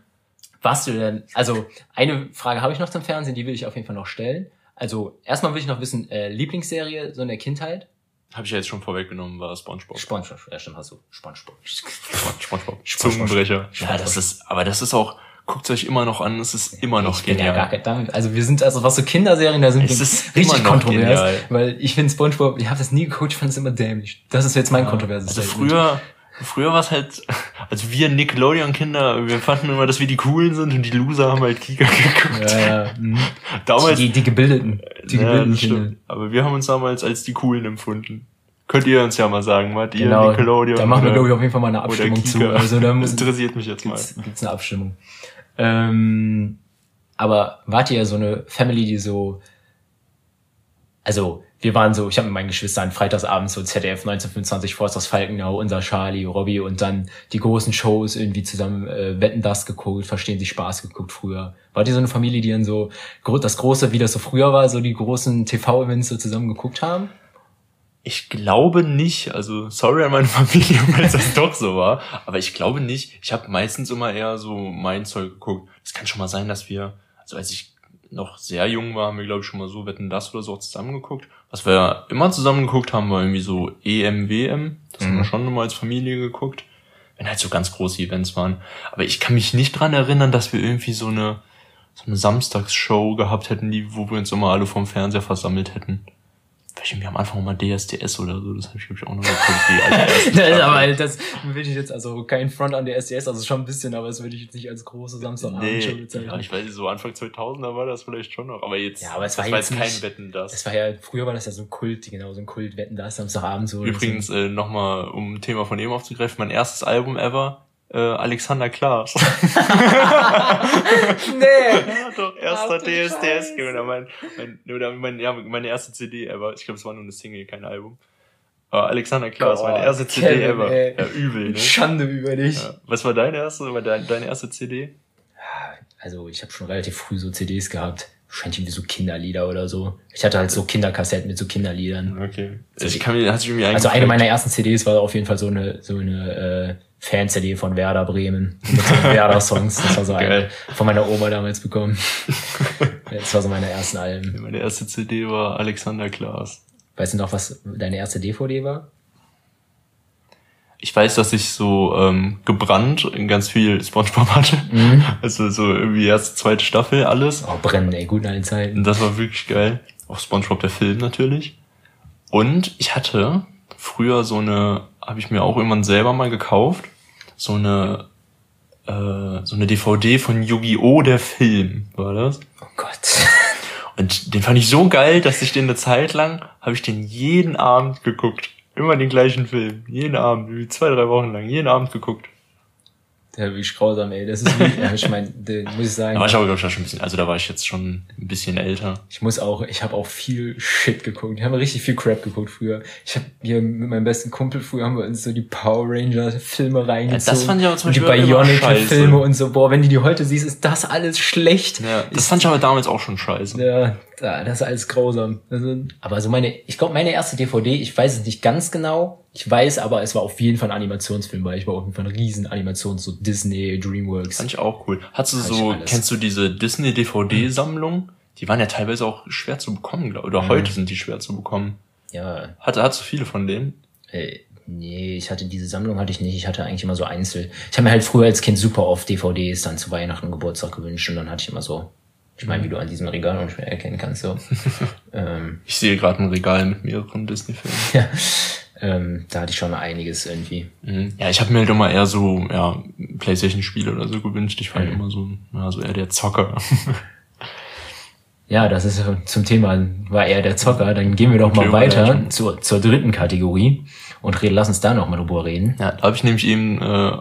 warst du denn, also eine Frage habe ich noch zum Fernsehen, die will ich auf jeden Fall noch stellen. Also erstmal will ich noch wissen, äh, Lieblingsserie so in der Kindheit? Habe ich ja jetzt schon vorweggenommen, war SpongeBob. Spongebob, ja stimmt, hast du. Spongebob. SpongeBob. Spongebob. Zungenbrecher. Ja, das ist, aber das ist auch, guckt euch immer noch an, es ist immer noch ich bin ja gar genial. kein, also wir sind, also was so Kinderserien, da sind Es wir ist richtig kontrovers, genial. weil ich finde Spongebob, ich habe das nie geguckt, ich fand es immer dämlich. Das ist jetzt mein kontroverses Also Statement. früher, früher war es halt, also wir Nickelodeon-Kinder, wir fanden immer, dass wir die Coolen sind und die Loser haben halt Kika geguckt. Ja, ja. mhm. Damals, Die, die gebildeten, die Ja, gebildeten das Kinder. Aber wir haben uns damals als die Coolen empfunden. Könnt ihr uns ja mal sagen, wart ihr Genau, Nickelodeon? da machen wir, oder- glaube ich, auf jeden Fall mal eine Abstimmung zu. Also da das interessiert mich jetzt mal. gibt's, gibt's eine Abstimmung. Ähm, aber wart ihr so eine Family, die so, also wir waren so, ich habe mit meinen Geschwistern freitagsabends so ZDF 1925, Forsters Falkenau, unser Charlie, Robbie und dann die großen Shows irgendwie zusammen äh, Wetten das geguckt, Verstehen Sie Spaß geguckt früher. Wart ihr so eine Familie, die dann so das große, wie das so früher war, so die großen TV-Events so zusammen geguckt haben? Ich glaube nicht, also sorry an meine Familie, weil das doch so war, aber ich glaube nicht. Ich habe meistens immer eher so mein Zeug geguckt. Es kann schon mal sein, dass wir, also als ich noch sehr jung war, haben wir glaube ich schon mal so Wetten das oder so zusammen geguckt. Was wir immer zusammen geguckt haben, war irgendwie so EM, WM. Das haben Mhm. wir schon immer als Familie geguckt. Wenn halt so ganz große Events waren. Aber ich kann mich nicht dran erinnern, dass wir irgendwie so eine, so eine Samstagsshow gehabt hätten, die, wo wir uns immer alle vorm Fernseher versammelt hätten. Weiß nicht, wir am Anfang mal DSDS oder so, das habe ich, glaube ich, auch noch geguckt. Das, aber das will ich jetzt, also kein Front an der SDS, also schon ein bisschen, aber das würde ich jetzt nicht als große Samstagabend-Show Nee, bezeichnen. ja, ich weiß, so Anfang 2000er war das vielleicht schon noch, aber jetzt, Ja, aber es war jetzt kein nicht- Wetten, das. Das war ja, früher war das ja so ein Kult, genau, so ein Kult, wetten das Samstagabend so. Übrigens, äh, nochmal, um ein Thema von eben aufzugreifen, mein erstes Album ever, äh, Alexander Klaas. nee! ja, doch, erster du DSDS, Scheiße. oder mein, mein, oder mein, ja, meine erste CD ever. Ich glaube, es war nur eine Single, kein Album. Aber Alexander Klaas, meine erste CD Kevin, ever. ey. Ja, übel, ne? Schande über dich. Ja. Was war deine erste, war deine, deine erste CD? Also ich habe schon relativ früh so CDs gehabt. Wahrscheinlich irgendwie so Kinderlieder oder so. Ich hatte halt so Kinderkassetten mit so Kinderliedern. Okay. Ich kann mir, hat sich irgendwie Also eine meiner ersten CDs war auf jeden Fall so eine so eine äh, Fan-CD von Werder Bremen mit so Werder-Songs. Das war so eine von meiner Oma damals bekommen. Das war so meine ersten Alben. Meine erste CD war Alexander Klaas. Weißt du noch, was deine erste DVD war? Ich weiß, dass ich so ähm, gebrannt in ganz viel Spongebob hatte. Also so irgendwie erste, zweite Staffel, alles. Oh, brennen, ey, guten alten Zeiten. Und das war wirklich geil. Auch Spongebob der Film natürlich. Und ich hatte früher so eine, habe ich mir auch irgendwann selber mal gekauft, so eine äh, so eine DVD von Yu-Gi-Oh! der Film, war das? Oh Gott. Und den fand ich so geil, dass ich den eine Zeit lang, habe ich den jeden Abend geguckt. Immer den gleichen Film. Jeden Abend, wie zwei, drei Wochen lang, jeden Abend geguckt. Der wirklich grausam, ey. Das ist wie, ja, ich meine, muss ich sagen. Da war ich aber, glaube ich, auch schon ein bisschen, also da war ich jetzt schon ein bisschen älter. Ich muss auch, ich habe auch viel Shit geguckt. Ich habe richtig viel Crap geguckt früher. Ich habe hier mit meinem besten Kumpel früher haben wir uns so die Power Ranger Filme reingezogen. das fand ich aber zum und die Beispiel immer Bionicle scheiße. Filme und so. Boah, wenn du die heute siehst, ist das alles schlecht. Ja, das fand ich aber damals auch schon scheiße. Ja, da- das ist alles grausam. Also, aber so meine, ich glaube, meine erste DVD, ich weiß es nicht ganz genau. Ich weiß aber, es war auf jeden Fall ein Animationsfilm, weil ich war auf jeden Fall ein riesen Animations, so Disney, Dreamworks. Fand ich auch cool. Hast du so, kennst du diese Disney DVD-Sammlung? Die waren ja teilweise auch schwer zu bekommen, glaub, oder heute sind die schwer zu bekommen. Ja, Hatte, hast du viele von denen? Äh, nee, ich hatte diese Sammlung hatte ich nicht. Ich hatte eigentlich immer so Einzel. Ich habe mir halt früher als Kind super oft DVDs dann zu Weihnachten und Geburtstag gewünscht und dann hatte ich immer so. Ich meine, wie du an diesem Regal unschwer erkennen kannst, so. ähm, Ich sehe gerade ein Regal mit mehreren Disney-Filmen. ja, ähm, da hatte ich schon einiges irgendwie. Mhm. Ja, ich habe mir halt immer eher so, ja, Playstation-Spiele oder so gewünscht. Ich war Mhm. immer so, ja, so eher der Zocker. Ja, das ist zum Thema, war er der Zocker. Dann gehen wir doch mal Okay, weiter Überleitung. zur, zur dritten Kategorie und reden, lass uns da noch mal drüber reden. Ja, da habe ich nämlich eben, äh,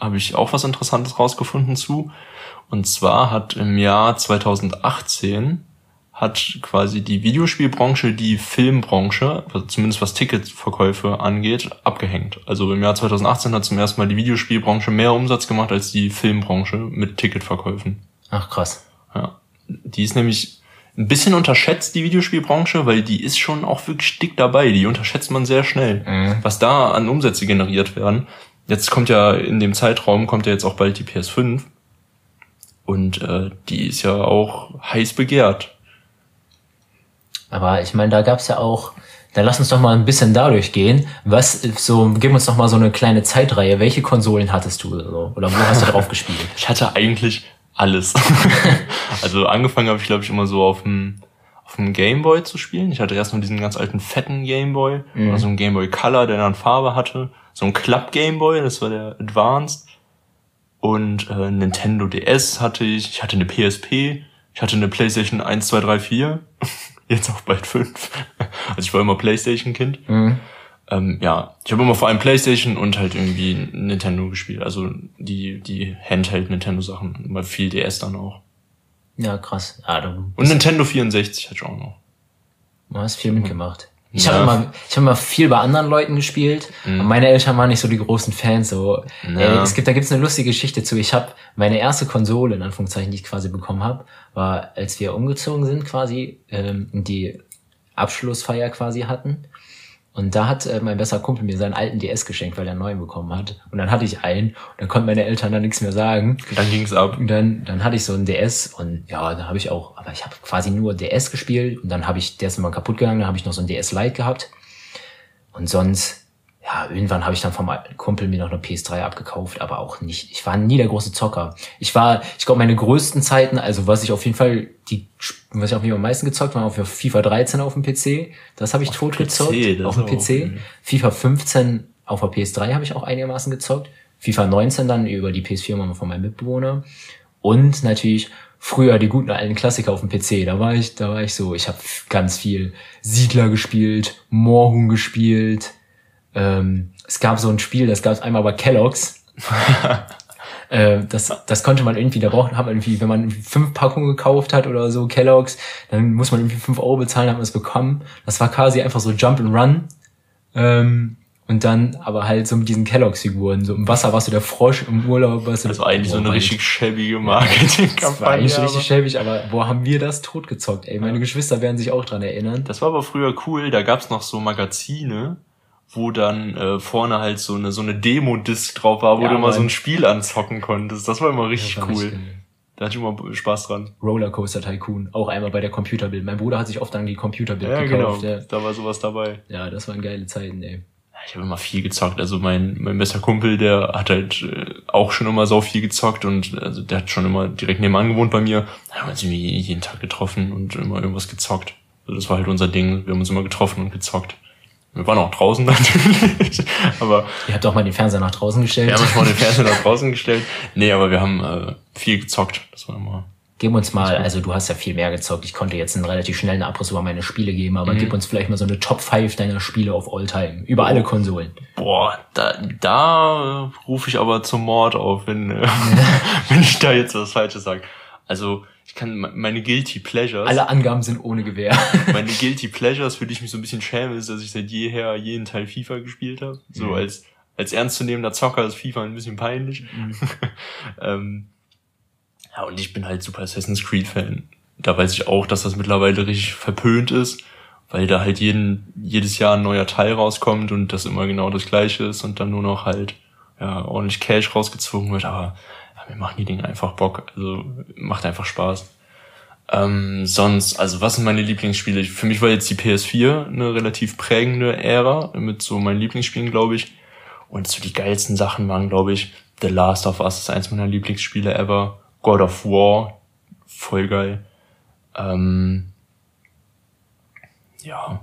habe ich auch was Interessantes rausgefunden zu. Und zwar hat im Jahr 2018 hat quasi die Videospielbranche die Filmbranche, also zumindest was Ticketverkäufe angeht, abgehängt. Also im Jahr 2018 hat zum ersten Mal die Videospielbranche mehr Umsatz gemacht als die Filmbranche mit Ticketverkäufen. Ach krass. Ja. Die ist nämlich ein bisschen unterschätzt, die Videospielbranche, weil die ist schon auch wirklich dick dabei. Die unterschätzt man sehr schnell. Mhm. Was da an Umsätze generiert werden. Jetzt kommt ja in dem Zeitraum, kommt ja jetzt auch bald die PS5. Und äh, die ist ja auch heiß begehrt. Aber ich meine, da gab's ja auch, dann lass uns doch mal ein bisschen dadurch gehen. Was, so, gib uns doch mal so eine kleine Zeitreihe. Welche Konsolen hattest du so? Oder wo hast du drauf gespielt? Ich hatte eigentlich alles. also angefangen habe ich, glaube ich, immer so auf dem auf dem Gameboy zu spielen. Ich hatte erst mal diesen ganz alten fetten Gameboy, Mhm. also ein Gameboy Color, der dann Farbe hatte, so ein Club Gameboy, das war der Advanced und äh, Nintendo DS hatte ich, ich hatte eine PSP, ich hatte eine PlayStation 1 2 3 4, jetzt auch bald 5. Also ich war immer PlayStation Kind. Mhm. Ähm, ja, ich habe immer vor allem PlayStation und halt irgendwie Nintendo gespielt, also die die Handheld Nintendo Sachen, immer viel DS dann auch. Ja, krass. Ah, du Und Nintendo 64 hatte ich auch noch. Du hast viel mitgemacht. Ich Ja. habe immer, ich habe immer viel bei anderen Leuten gespielt. Und meine Eltern waren nicht so die großen Fans. So, Ja. äh, es gibt, da gibt's eine lustige Geschichte zu. Ich habe meine erste Konsole, in Anführungszeichen, die ich quasi bekommen habe, war, als wir umgezogen sind, quasi ähm, die Abschlussfeier quasi hatten. Und da hat äh, mein bester Kumpel mir seinen alten DS geschenkt, weil er einen neuen bekommen hat. Und dann hatte ich einen. Und dann konnten meine Eltern dann nichts mehr sagen. Dann ging's ab. Und dann, dann hatte ich so einen DS und ja, da habe ich auch, aber ich habe quasi nur DS gespielt und dann habe ich, der ist immer kaputt gegangen, dann habe ich noch so einen DS Lite gehabt. Und sonst, ja, irgendwann habe ich dann vom Kumpel mir noch eine PS3 abgekauft, aber auch nicht. Ich war nie der große Zocker. Ich war, ich glaube, meine größten Zeiten, also was ich auf jeden Fall, die, was ich auf jeden Fall am meisten gezockt war, auf FIFA 13 auf dem PC. Das habe ich tot gezockt. Auf dem PC. FIFA 15 auf der PS3 habe ich auch einigermaßen gezockt. FIFA 19 dann über die PS4 von meinem Mitbewohner. Und natürlich früher die guten alten Klassiker auf dem PC. Da war ich, da war ich so, ich habe ganz viel Siedler gespielt, Moorhuhn gespielt, ähm, es gab so ein Spiel, das gab es einmal bei Kellogg's. äh, das, das konnte man irgendwie, da braucht, hat man irgendwie, wenn man fünf Packungen gekauft hat oder so, Kellogg's, dann muss man irgendwie fünf Euro bezahlen, hat man es bekommen. Das war quasi einfach so Jump and Run. Ähm, und dann aber halt so mit diesen Kellogg's-Figuren. So im Wasser warst du der Frosch, im Urlaub warst du Das war eigentlich so eine richtig schäbige Marketingkampagne. Das war eigentlich richtig schäbig, aber wo haben wir das totgezockt, ey? Meine Geschwister werden sich auch dran erinnern. Das war aber früher cool, da gab's noch so Magazine, wo dann äh, vorne halt so eine so eine Demo-Disc drauf war, wo ja, du mal so ein Spiel anzocken konntest. Das war immer richtig war cool. Richtig, da hatte ich immer Spaß dran. Rollercoaster Tycoon, auch einmal bei der Computerbild. Mein Bruder hat sich oft dann die Computerbild ja, gekauft. Genau. Ja. Da war sowas dabei. Ja, das waren geile Zeiten, ey. Ich habe immer viel gezockt. Also mein, mein bester Kumpel, der hat halt äh, auch schon immer so viel gezockt und also der hat schon immer direkt nebenan gewohnt bei mir. Da haben wir uns irgendwie jeden Tag getroffen und immer irgendwas gezockt. Also das war halt unser Ding. Wir haben uns immer getroffen und gezockt. Wir waren auch draußen natürlich. aber Ihr habt auch mal den Fernseher nach draußen gestellt. Wir haben mal den Fernseher nach draußen gestellt. Nee, aber wir haben äh, viel gezockt. Das war immer. Gib uns mal, also du hast ja viel mehr gezockt. Ich konnte jetzt einen relativ schnellen Abriss über meine Spiele geben, aber mhm. gib uns vielleicht mal so eine Top 5 deiner Spiele auf All-Time. Über oh. alle Konsolen. Boah, da, da rufe ich aber zum Mord auf, wenn, äh, wenn ich da jetzt was Falsches sage. Also kann meine Guilty Pleasures. Alle Angaben sind ohne Gewehr. meine Guilty Pleasures, für die ich mich so ein bisschen schäme, ist, dass ich seit jeher jeden Teil FIFA gespielt habe. So mhm. als als ernstzunehmender Zocker ist FIFA ein bisschen peinlich. Mhm. ähm, ja, und ich bin halt super Assassin's Creed Fan. Da weiß ich auch, dass das mittlerweile richtig verpönt ist, weil da halt jeden, jedes Jahr ein neuer Teil rauskommt und das immer genau das gleiche ist und dann nur noch halt ja, ordentlich Cash rausgezogen wird. Aber mir machen die Dinge einfach Bock. Also macht einfach Spaß. Ähm, sonst, also was sind meine Lieblingsspiele? Für mich war jetzt die PS4 eine relativ prägende Ära mit so meinen Lieblingsspielen, glaube ich. Und so die geilsten Sachen waren, glaube ich, The Last of Us ist eins meiner Lieblingsspiele ever. God of War, voll geil. Ähm, ja,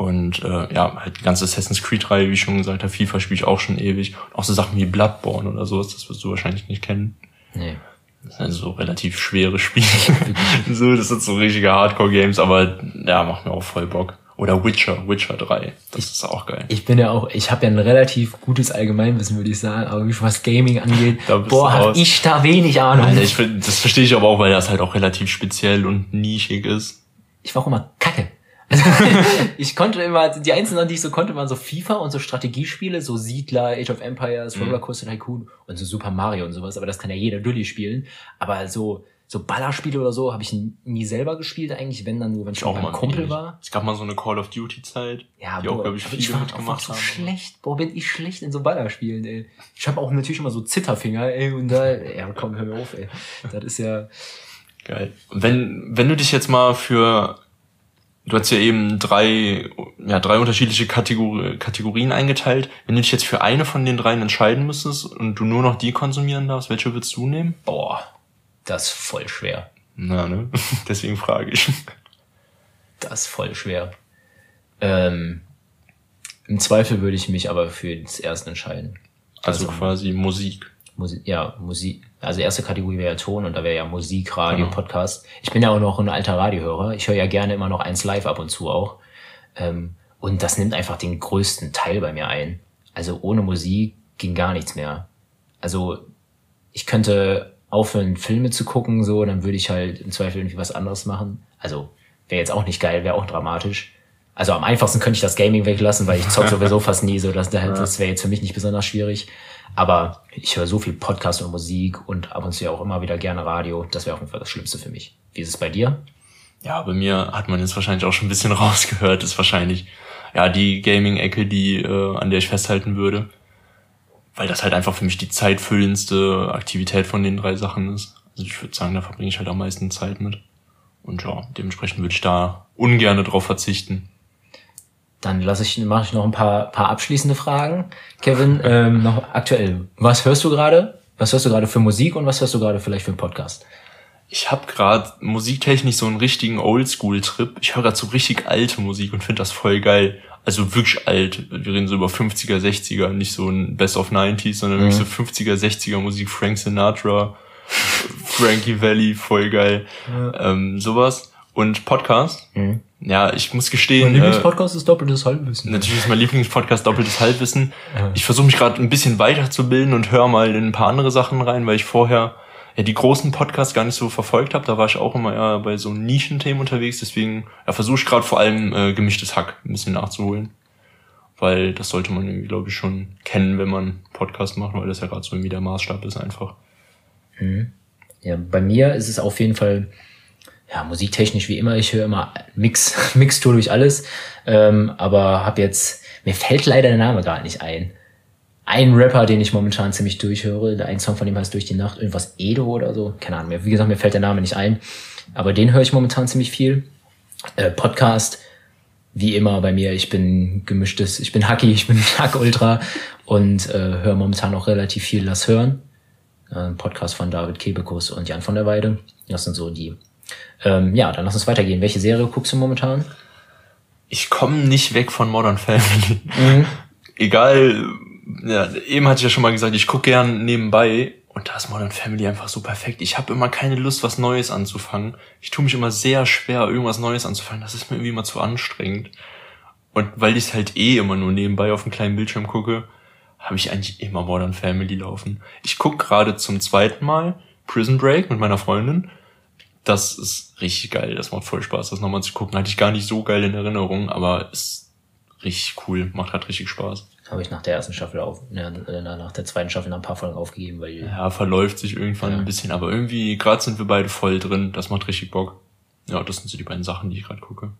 und äh, ja, halt die ganze Assassin's Creed-Reihe, wie ich schon gesagt habe, FIFA spiele ich auch schon ewig. Auch so Sachen wie Bloodborne oder sowas, das wirst du wahrscheinlich nicht kennen. Nee. Das sind so relativ schwere Spiele. so, das sind so richtige Hardcore-Games, aber ja, macht mir auch voll Bock. Oder Witcher, Witcher 3. Das ich, ist auch geil. Ich bin ja auch, ich habe ja ein relativ gutes Allgemeinwissen, würde ich sagen, aber wie was Gaming angeht, boah, hab ich da wenig Ahnung. Alter, ich find, das verstehe ich aber auch, weil das halt auch relativ speziell und nischig ist. Ich war auch immer kacke. Also, ich konnte immer, die einzelnen, die ich so konnte, waren so FIFA und so Strategiespiele, so Siedler, Age of Empires, mhm. Rollercoaster Tycoon und so Super Mario und sowas, aber das kann ja jeder Dulli spielen. Aber so, so Ballerspiele oder so habe ich nie selber gespielt eigentlich, wenn dann nur, wenn ich auch mal Kumpel ähnlich. war. Es gab mal so eine Call of Duty Zeit, ja, die boah, auch glaube ich viele ich war mitgemacht so haben. schlecht, boah, bin ich schlecht in so Ballerspielen, ey. Ich habe auch natürlich immer so Zitterfinger, ey, und da, ja, komm, hör mir auf, ey. Das ist ja geil. Wenn wenn du dich jetzt mal für Du hast ja eben drei, ja, drei unterschiedliche Kategor Kategorien eingeteilt. Wenn du dich jetzt für eine von den dreien entscheiden müsstest und du nur noch die konsumieren darfst, welche würdest du nehmen? Boah, das ist voll schwer. Na, ne? Deswegen frage ich. Das ist voll schwer. Ähm, Im Zweifel würde ich mich aber für das erste entscheiden. Also, also quasi Musik. Musik, ja, Musik. Also erste Kategorie wäre ja Ton und da wäre ja Musik, Radio, genau. Podcast. Ich bin ja auch noch ein alter Radiohörer. Ich höre ja gerne immer noch eins live ab und zu auch. Ähm, und das nimmt einfach den größten Teil bei mir ein. Also ohne Musik ging gar nichts mehr. Also ich könnte aufhören, Filme zu gucken, so, dann würde ich halt im Zweifel irgendwie was anderes machen. Also wäre jetzt auch nicht geil, wäre auch dramatisch. Also am einfachsten könnte ich das Gaming weglassen, weil ich zock sowieso fast nie, so dass das wäre jetzt für mich nicht besonders schwierig. Aber ich höre so viel Podcast und Musik und ab und zu auch immer wieder gerne Radio. Das wäre auf jeden Fall das Schlimmste für mich. Wie ist es bei dir? Ja, bei mir hat man jetzt wahrscheinlich auch schon ein bisschen rausgehört, ist wahrscheinlich ja die Gaming-Ecke, die äh, an der ich festhalten würde, weil das halt einfach für mich die zeitfüllendste Aktivität von den drei Sachen ist. Also ich würde sagen, da verbringe ich halt am meisten Zeit mit. Und ja, dementsprechend würde ich da ungerne drauf verzichten. Dann lasse ich, mache ich noch ein paar, paar abschließende Fragen. Kevin, ähm, noch aktuell. Was hörst du gerade? Was hörst du gerade für Musik und was hörst du gerade vielleicht für einen Podcast? Ich habe gerade musiktechnisch so einen richtigen Oldschool-Trip. Ich höre gerade so richtig alte Musik und finde das voll geil. Also wirklich alt. Wir reden so über 50er, 60er, nicht so ein Best of 90s, sondern mhm. wirklich so 50er, 60er Musik. Frank Sinatra, Frankie Valley, voll geil. Ja. Ähm, sowas. Und Podcast. Mhm. Ja, ich muss gestehen. Mein Lieblingspodcast äh, ist doppeltes Halbwissen. Natürlich ist mein Lieblingspodcast doppeltes Halbwissen. Ja. Ich versuche mich gerade ein bisschen weiterzubilden und höre mal in ein paar andere Sachen rein, weil ich vorher ja, die großen Podcasts gar nicht so verfolgt habe. Da war ich auch immer eher bei so Nischenthemen unterwegs. Deswegen ja, versuche ich gerade vor allem äh, gemischtes Hack ein bisschen nachzuholen. Weil das sollte man irgendwie, glaube ich, schon kennen, wenn man Podcast macht, weil das ja gerade so irgendwie der Maßstab ist einfach. Mhm. Ja, bei mir ist es auf jeden Fall ja, musiktechnisch wie immer, ich höre immer Mix, Mixtour durch alles, ähm, aber habe jetzt, mir fällt leider der Name gar nicht ein. Ein Rapper, den ich momentan ziemlich durchhöre, ein Song von dem heißt Durch die Nacht, irgendwas Edo oder so, keine Ahnung. Wie gesagt, mir fällt der Name nicht ein, aber den höre ich momentan ziemlich viel. Äh, Podcast, wie immer bei mir, ich bin gemischtes, ich bin Hacky, ich bin Hack Ultra und äh, höre momentan auch relativ viel Lass Hören. Äh, Podcast von David Kebekus und Jan von der Weide. Das sind so die ähm, ja, dann lass uns weitergehen. Welche Serie guckst du momentan? Ich komme nicht weg von Modern Family. Mhm. Egal, ja, eben hatte ich ja schon mal gesagt, ich gucke gern nebenbei und da ist Modern Family einfach so perfekt. Ich habe immer keine Lust, was Neues anzufangen. Ich tue mich immer sehr schwer, irgendwas Neues anzufangen. Das ist mir irgendwie immer zu anstrengend. Und weil ich halt eh immer nur nebenbei auf einem kleinen Bildschirm gucke, habe ich eigentlich immer Modern Family laufen. Ich guck gerade zum zweiten Mal Prison Break mit meiner Freundin das ist richtig geil. Das macht voll Spaß, das nochmal zu gucken. Hatte ich gar nicht so geil in Erinnerung, aber ist richtig cool. Macht halt richtig Spaß. Habe ich nach der ersten Staffel auf, ja, nach der zweiten Staffel nach ein paar Folgen aufgegeben, weil. Ja, verläuft sich irgendwann ja. ein bisschen, aber irgendwie, gerade sind wir beide voll drin. Das macht richtig Bock. Ja, das sind so die beiden Sachen, die ich gerade gucke.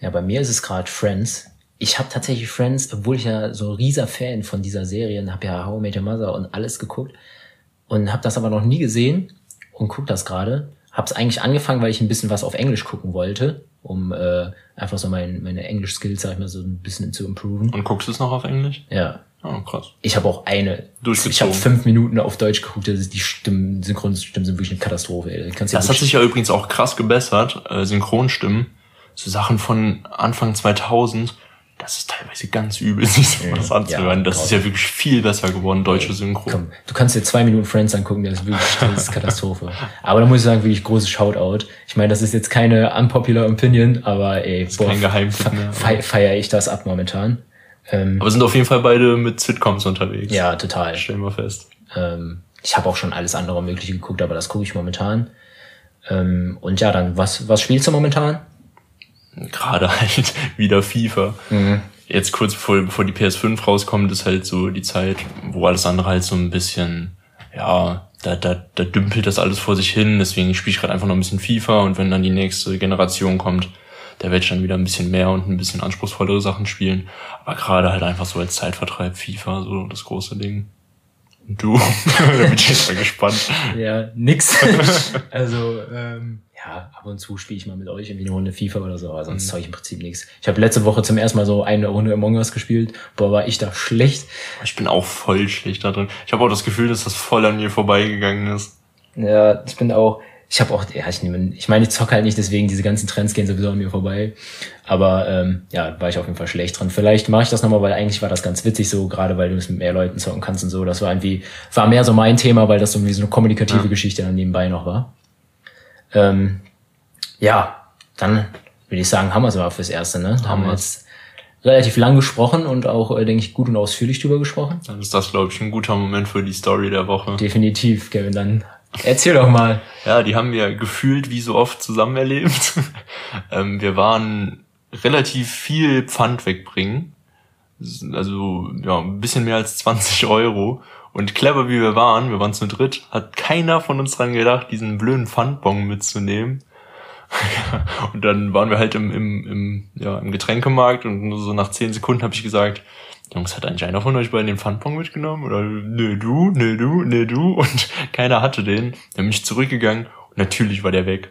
Ja, bei mir ist es gerade Friends. Ich habe tatsächlich Friends, obwohl ich ja so ein rieser Fan von dieser Serie, habe ja How I Met Your Mother und alles geguckt und habe das aber noch nie gesehen und guck das gerade Hab's eigentlich angefangen, weil ich ein bisschen was auf Englisch gucken wollte, um äh, einfach so mein, meine Englisch-Skills, sag ich mal, so ein bisschen zu improven. Und guckst du es noch auf Englisch? Ja. Oh, krass. Ich habe auch eine. Ich habe fünf Minuten auf Deutsch geguckt, das ist die Stimmen, Synchronstimmen sind wirklich eine Katastrophe. Ey. das ja hat sich ja übrigens auch krass gebessert, äh, Synchronstimmen. So Sachen von Anfang 2000 das ist teilweise ganz übel, sich sowas anzuhören. Ja, das ist ja wirklich viel besser geworden, deutsche Synchro. Komm, du kannst dir zwei Minuten Friends angucken, das ist wirklich das ist Katastrophe. aber da muss ich sagen, wirklich großes Shoutout. Ich meine, das ist jetzt keine unpopular Opinion, aber ey, das boah, kein Geheimtipp mehr. Fe feier ich das ab momentan. Ähm, aber sind auf jeden Fall beide mit Sitcoms unterwegs. Ja, total. Stellen wir fest. Ähm, ich habe auch schon alles andere Mögliche geguckt, aber das gucke ich momentan. Ähm, und ja, dann, was, was spielst du momentan? Gerade halt wieder FIFA. Mhm. Jetzt kurz bevor, bevor die PS5 rauskommt, ist halt so die Zeit, wo alles andere halt so ein bisschen, ja, da, da, da dümpelt das alles vor sich hin. Deswegen spiele ich gerade einfach noch ein bisschen FIFA und wenn dann die nächste Generation kommt, da werde ich dann wieder ein bisschen mehr und ein bisschen anspruchsvollere Sachen spielen. Aber gerade halt einfach so als Zeitvertreib FIFA, so das große Ding. Und du? da bin ich jetzt mal gespannt. Ja, nix. also, ähm, ja, ab und zu spiele ich mal mit euch irgendwie eine Runde FIFA oder so, aber sonst mhm. zeige ich im Prinzip nichts. Ich habe letzte Woche zum ersten Mal so eine Runde Among Us gespielt. Boah, war ich da schlecht. Ich bin auch voll schlecht da drin. Ich habe auch das Gefühl, dass das voll an mir vorbeigegangen ist. Ja, ich bin auch, ich habe auch, ja, ich, nehme, ich meine, ich zocke halt nicht, deswegen diese ganzen Trends gehen sowieso an mir vorbei. Aber ähm, ja, war ich auf jeden Fall schlecht drin. Vielleicht mache ich das nochmal, weil eigentlich war das ganz witzig so, gerade weil du es mit mehr Leuten zocken kannst und so. Das war irgendwie, war mehr so mein Thema, weil das irgendwie so eine kommunikative ja. Geschichte dann nebenbei noch war. Ähm, ja, dann würde ich sagen, haben wir es aber fürs Erste. Ne? Da haben wir jetzt relativ lang gesprochen und auch, äh, denke ich, gut und ausführlich drüber gesprochen. Dann ist das, glaube ich, ein guter Moment für die Story der Woche. Definitiv, Kevin. Dann erzähl doch mal. Ja, die haben wir gefühlt wie so oft zusammen erlebt. ähm, wir waren relativ viel Pfand wegbringen. Also ja, ein bisschen mehr als 20 Euro. Und clever wie wir waren, wir waren zu dritt, hat keiner von uns dran gedacht, diesen blöden Pfandbon mitzunehmen. und dann waren wir halt im, im, im, ja, im Getränkemarkt und nur so nach zehn Sekunden habe ich gesagt, Jungs, hat eigentlich einer von euch beiden den Pfandbon mitgenommen? Oder nee, du, nee, du, nee, du. Und keiner hatte den. Dann bin ich zurückgegangen und natürlich war der weg.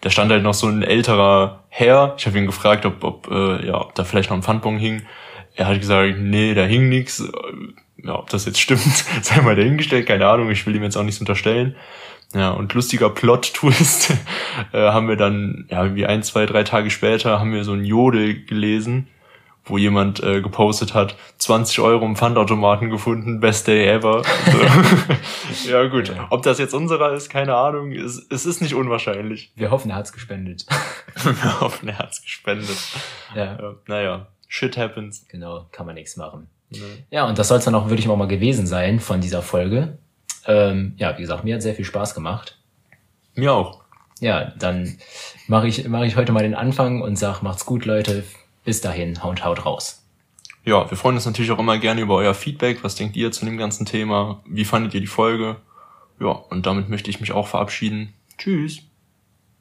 da stand halt noch so ein älterer Herr. Ich habe ihn gefragt, ob, ob, äh, ja, ob da vielleicht noch ein Pfandbon hing. Er hat gesagt, nee, da hing nix. Ja, ob das jetzt stimmt, sei mal dahingestellt, keine Ahnung, ich will ihm jetzt auch nichts unterstellen. Ja, und lustiger Plot-Twist äh, haben wir dann, ja, wie ein, zwei, drei Tage später haben wir so ein Jodel gelesen, wo jemand äh, gepostet hat, 20 Euro im Pfandautomaten gefunden, best day ever. So. ja gut, ob das jetzt unserer ist, keine Ahnung, es, es ist nicht unwahrscheinlich. Wir hoffen, er hat's gespendet. wir hoffen, er hat's gespendet. Ja. ja. Naja, shit happens. Genau, kann man nichts machen. Nee. Ja, und das soll es dann auch wirklich auch mal gewesen sein von dieser Folge. Ähm, ja, wie gesagt, mir hat sehr viel Spaß gemacht. Mir auch. Ja, dann mache ich, mach ich heute mal den Anfang und sag, macht's gut, Leute. Bis dahin, haut haut raus. Ja, wir freuen uns natürlich auch immer gerne über euer Feedback. Was denkt ihr zu dem ganzen Thema? Wie fandet ihr die Folge? Ja, und damit möchte ich mich auch verabschieden. Tschüss.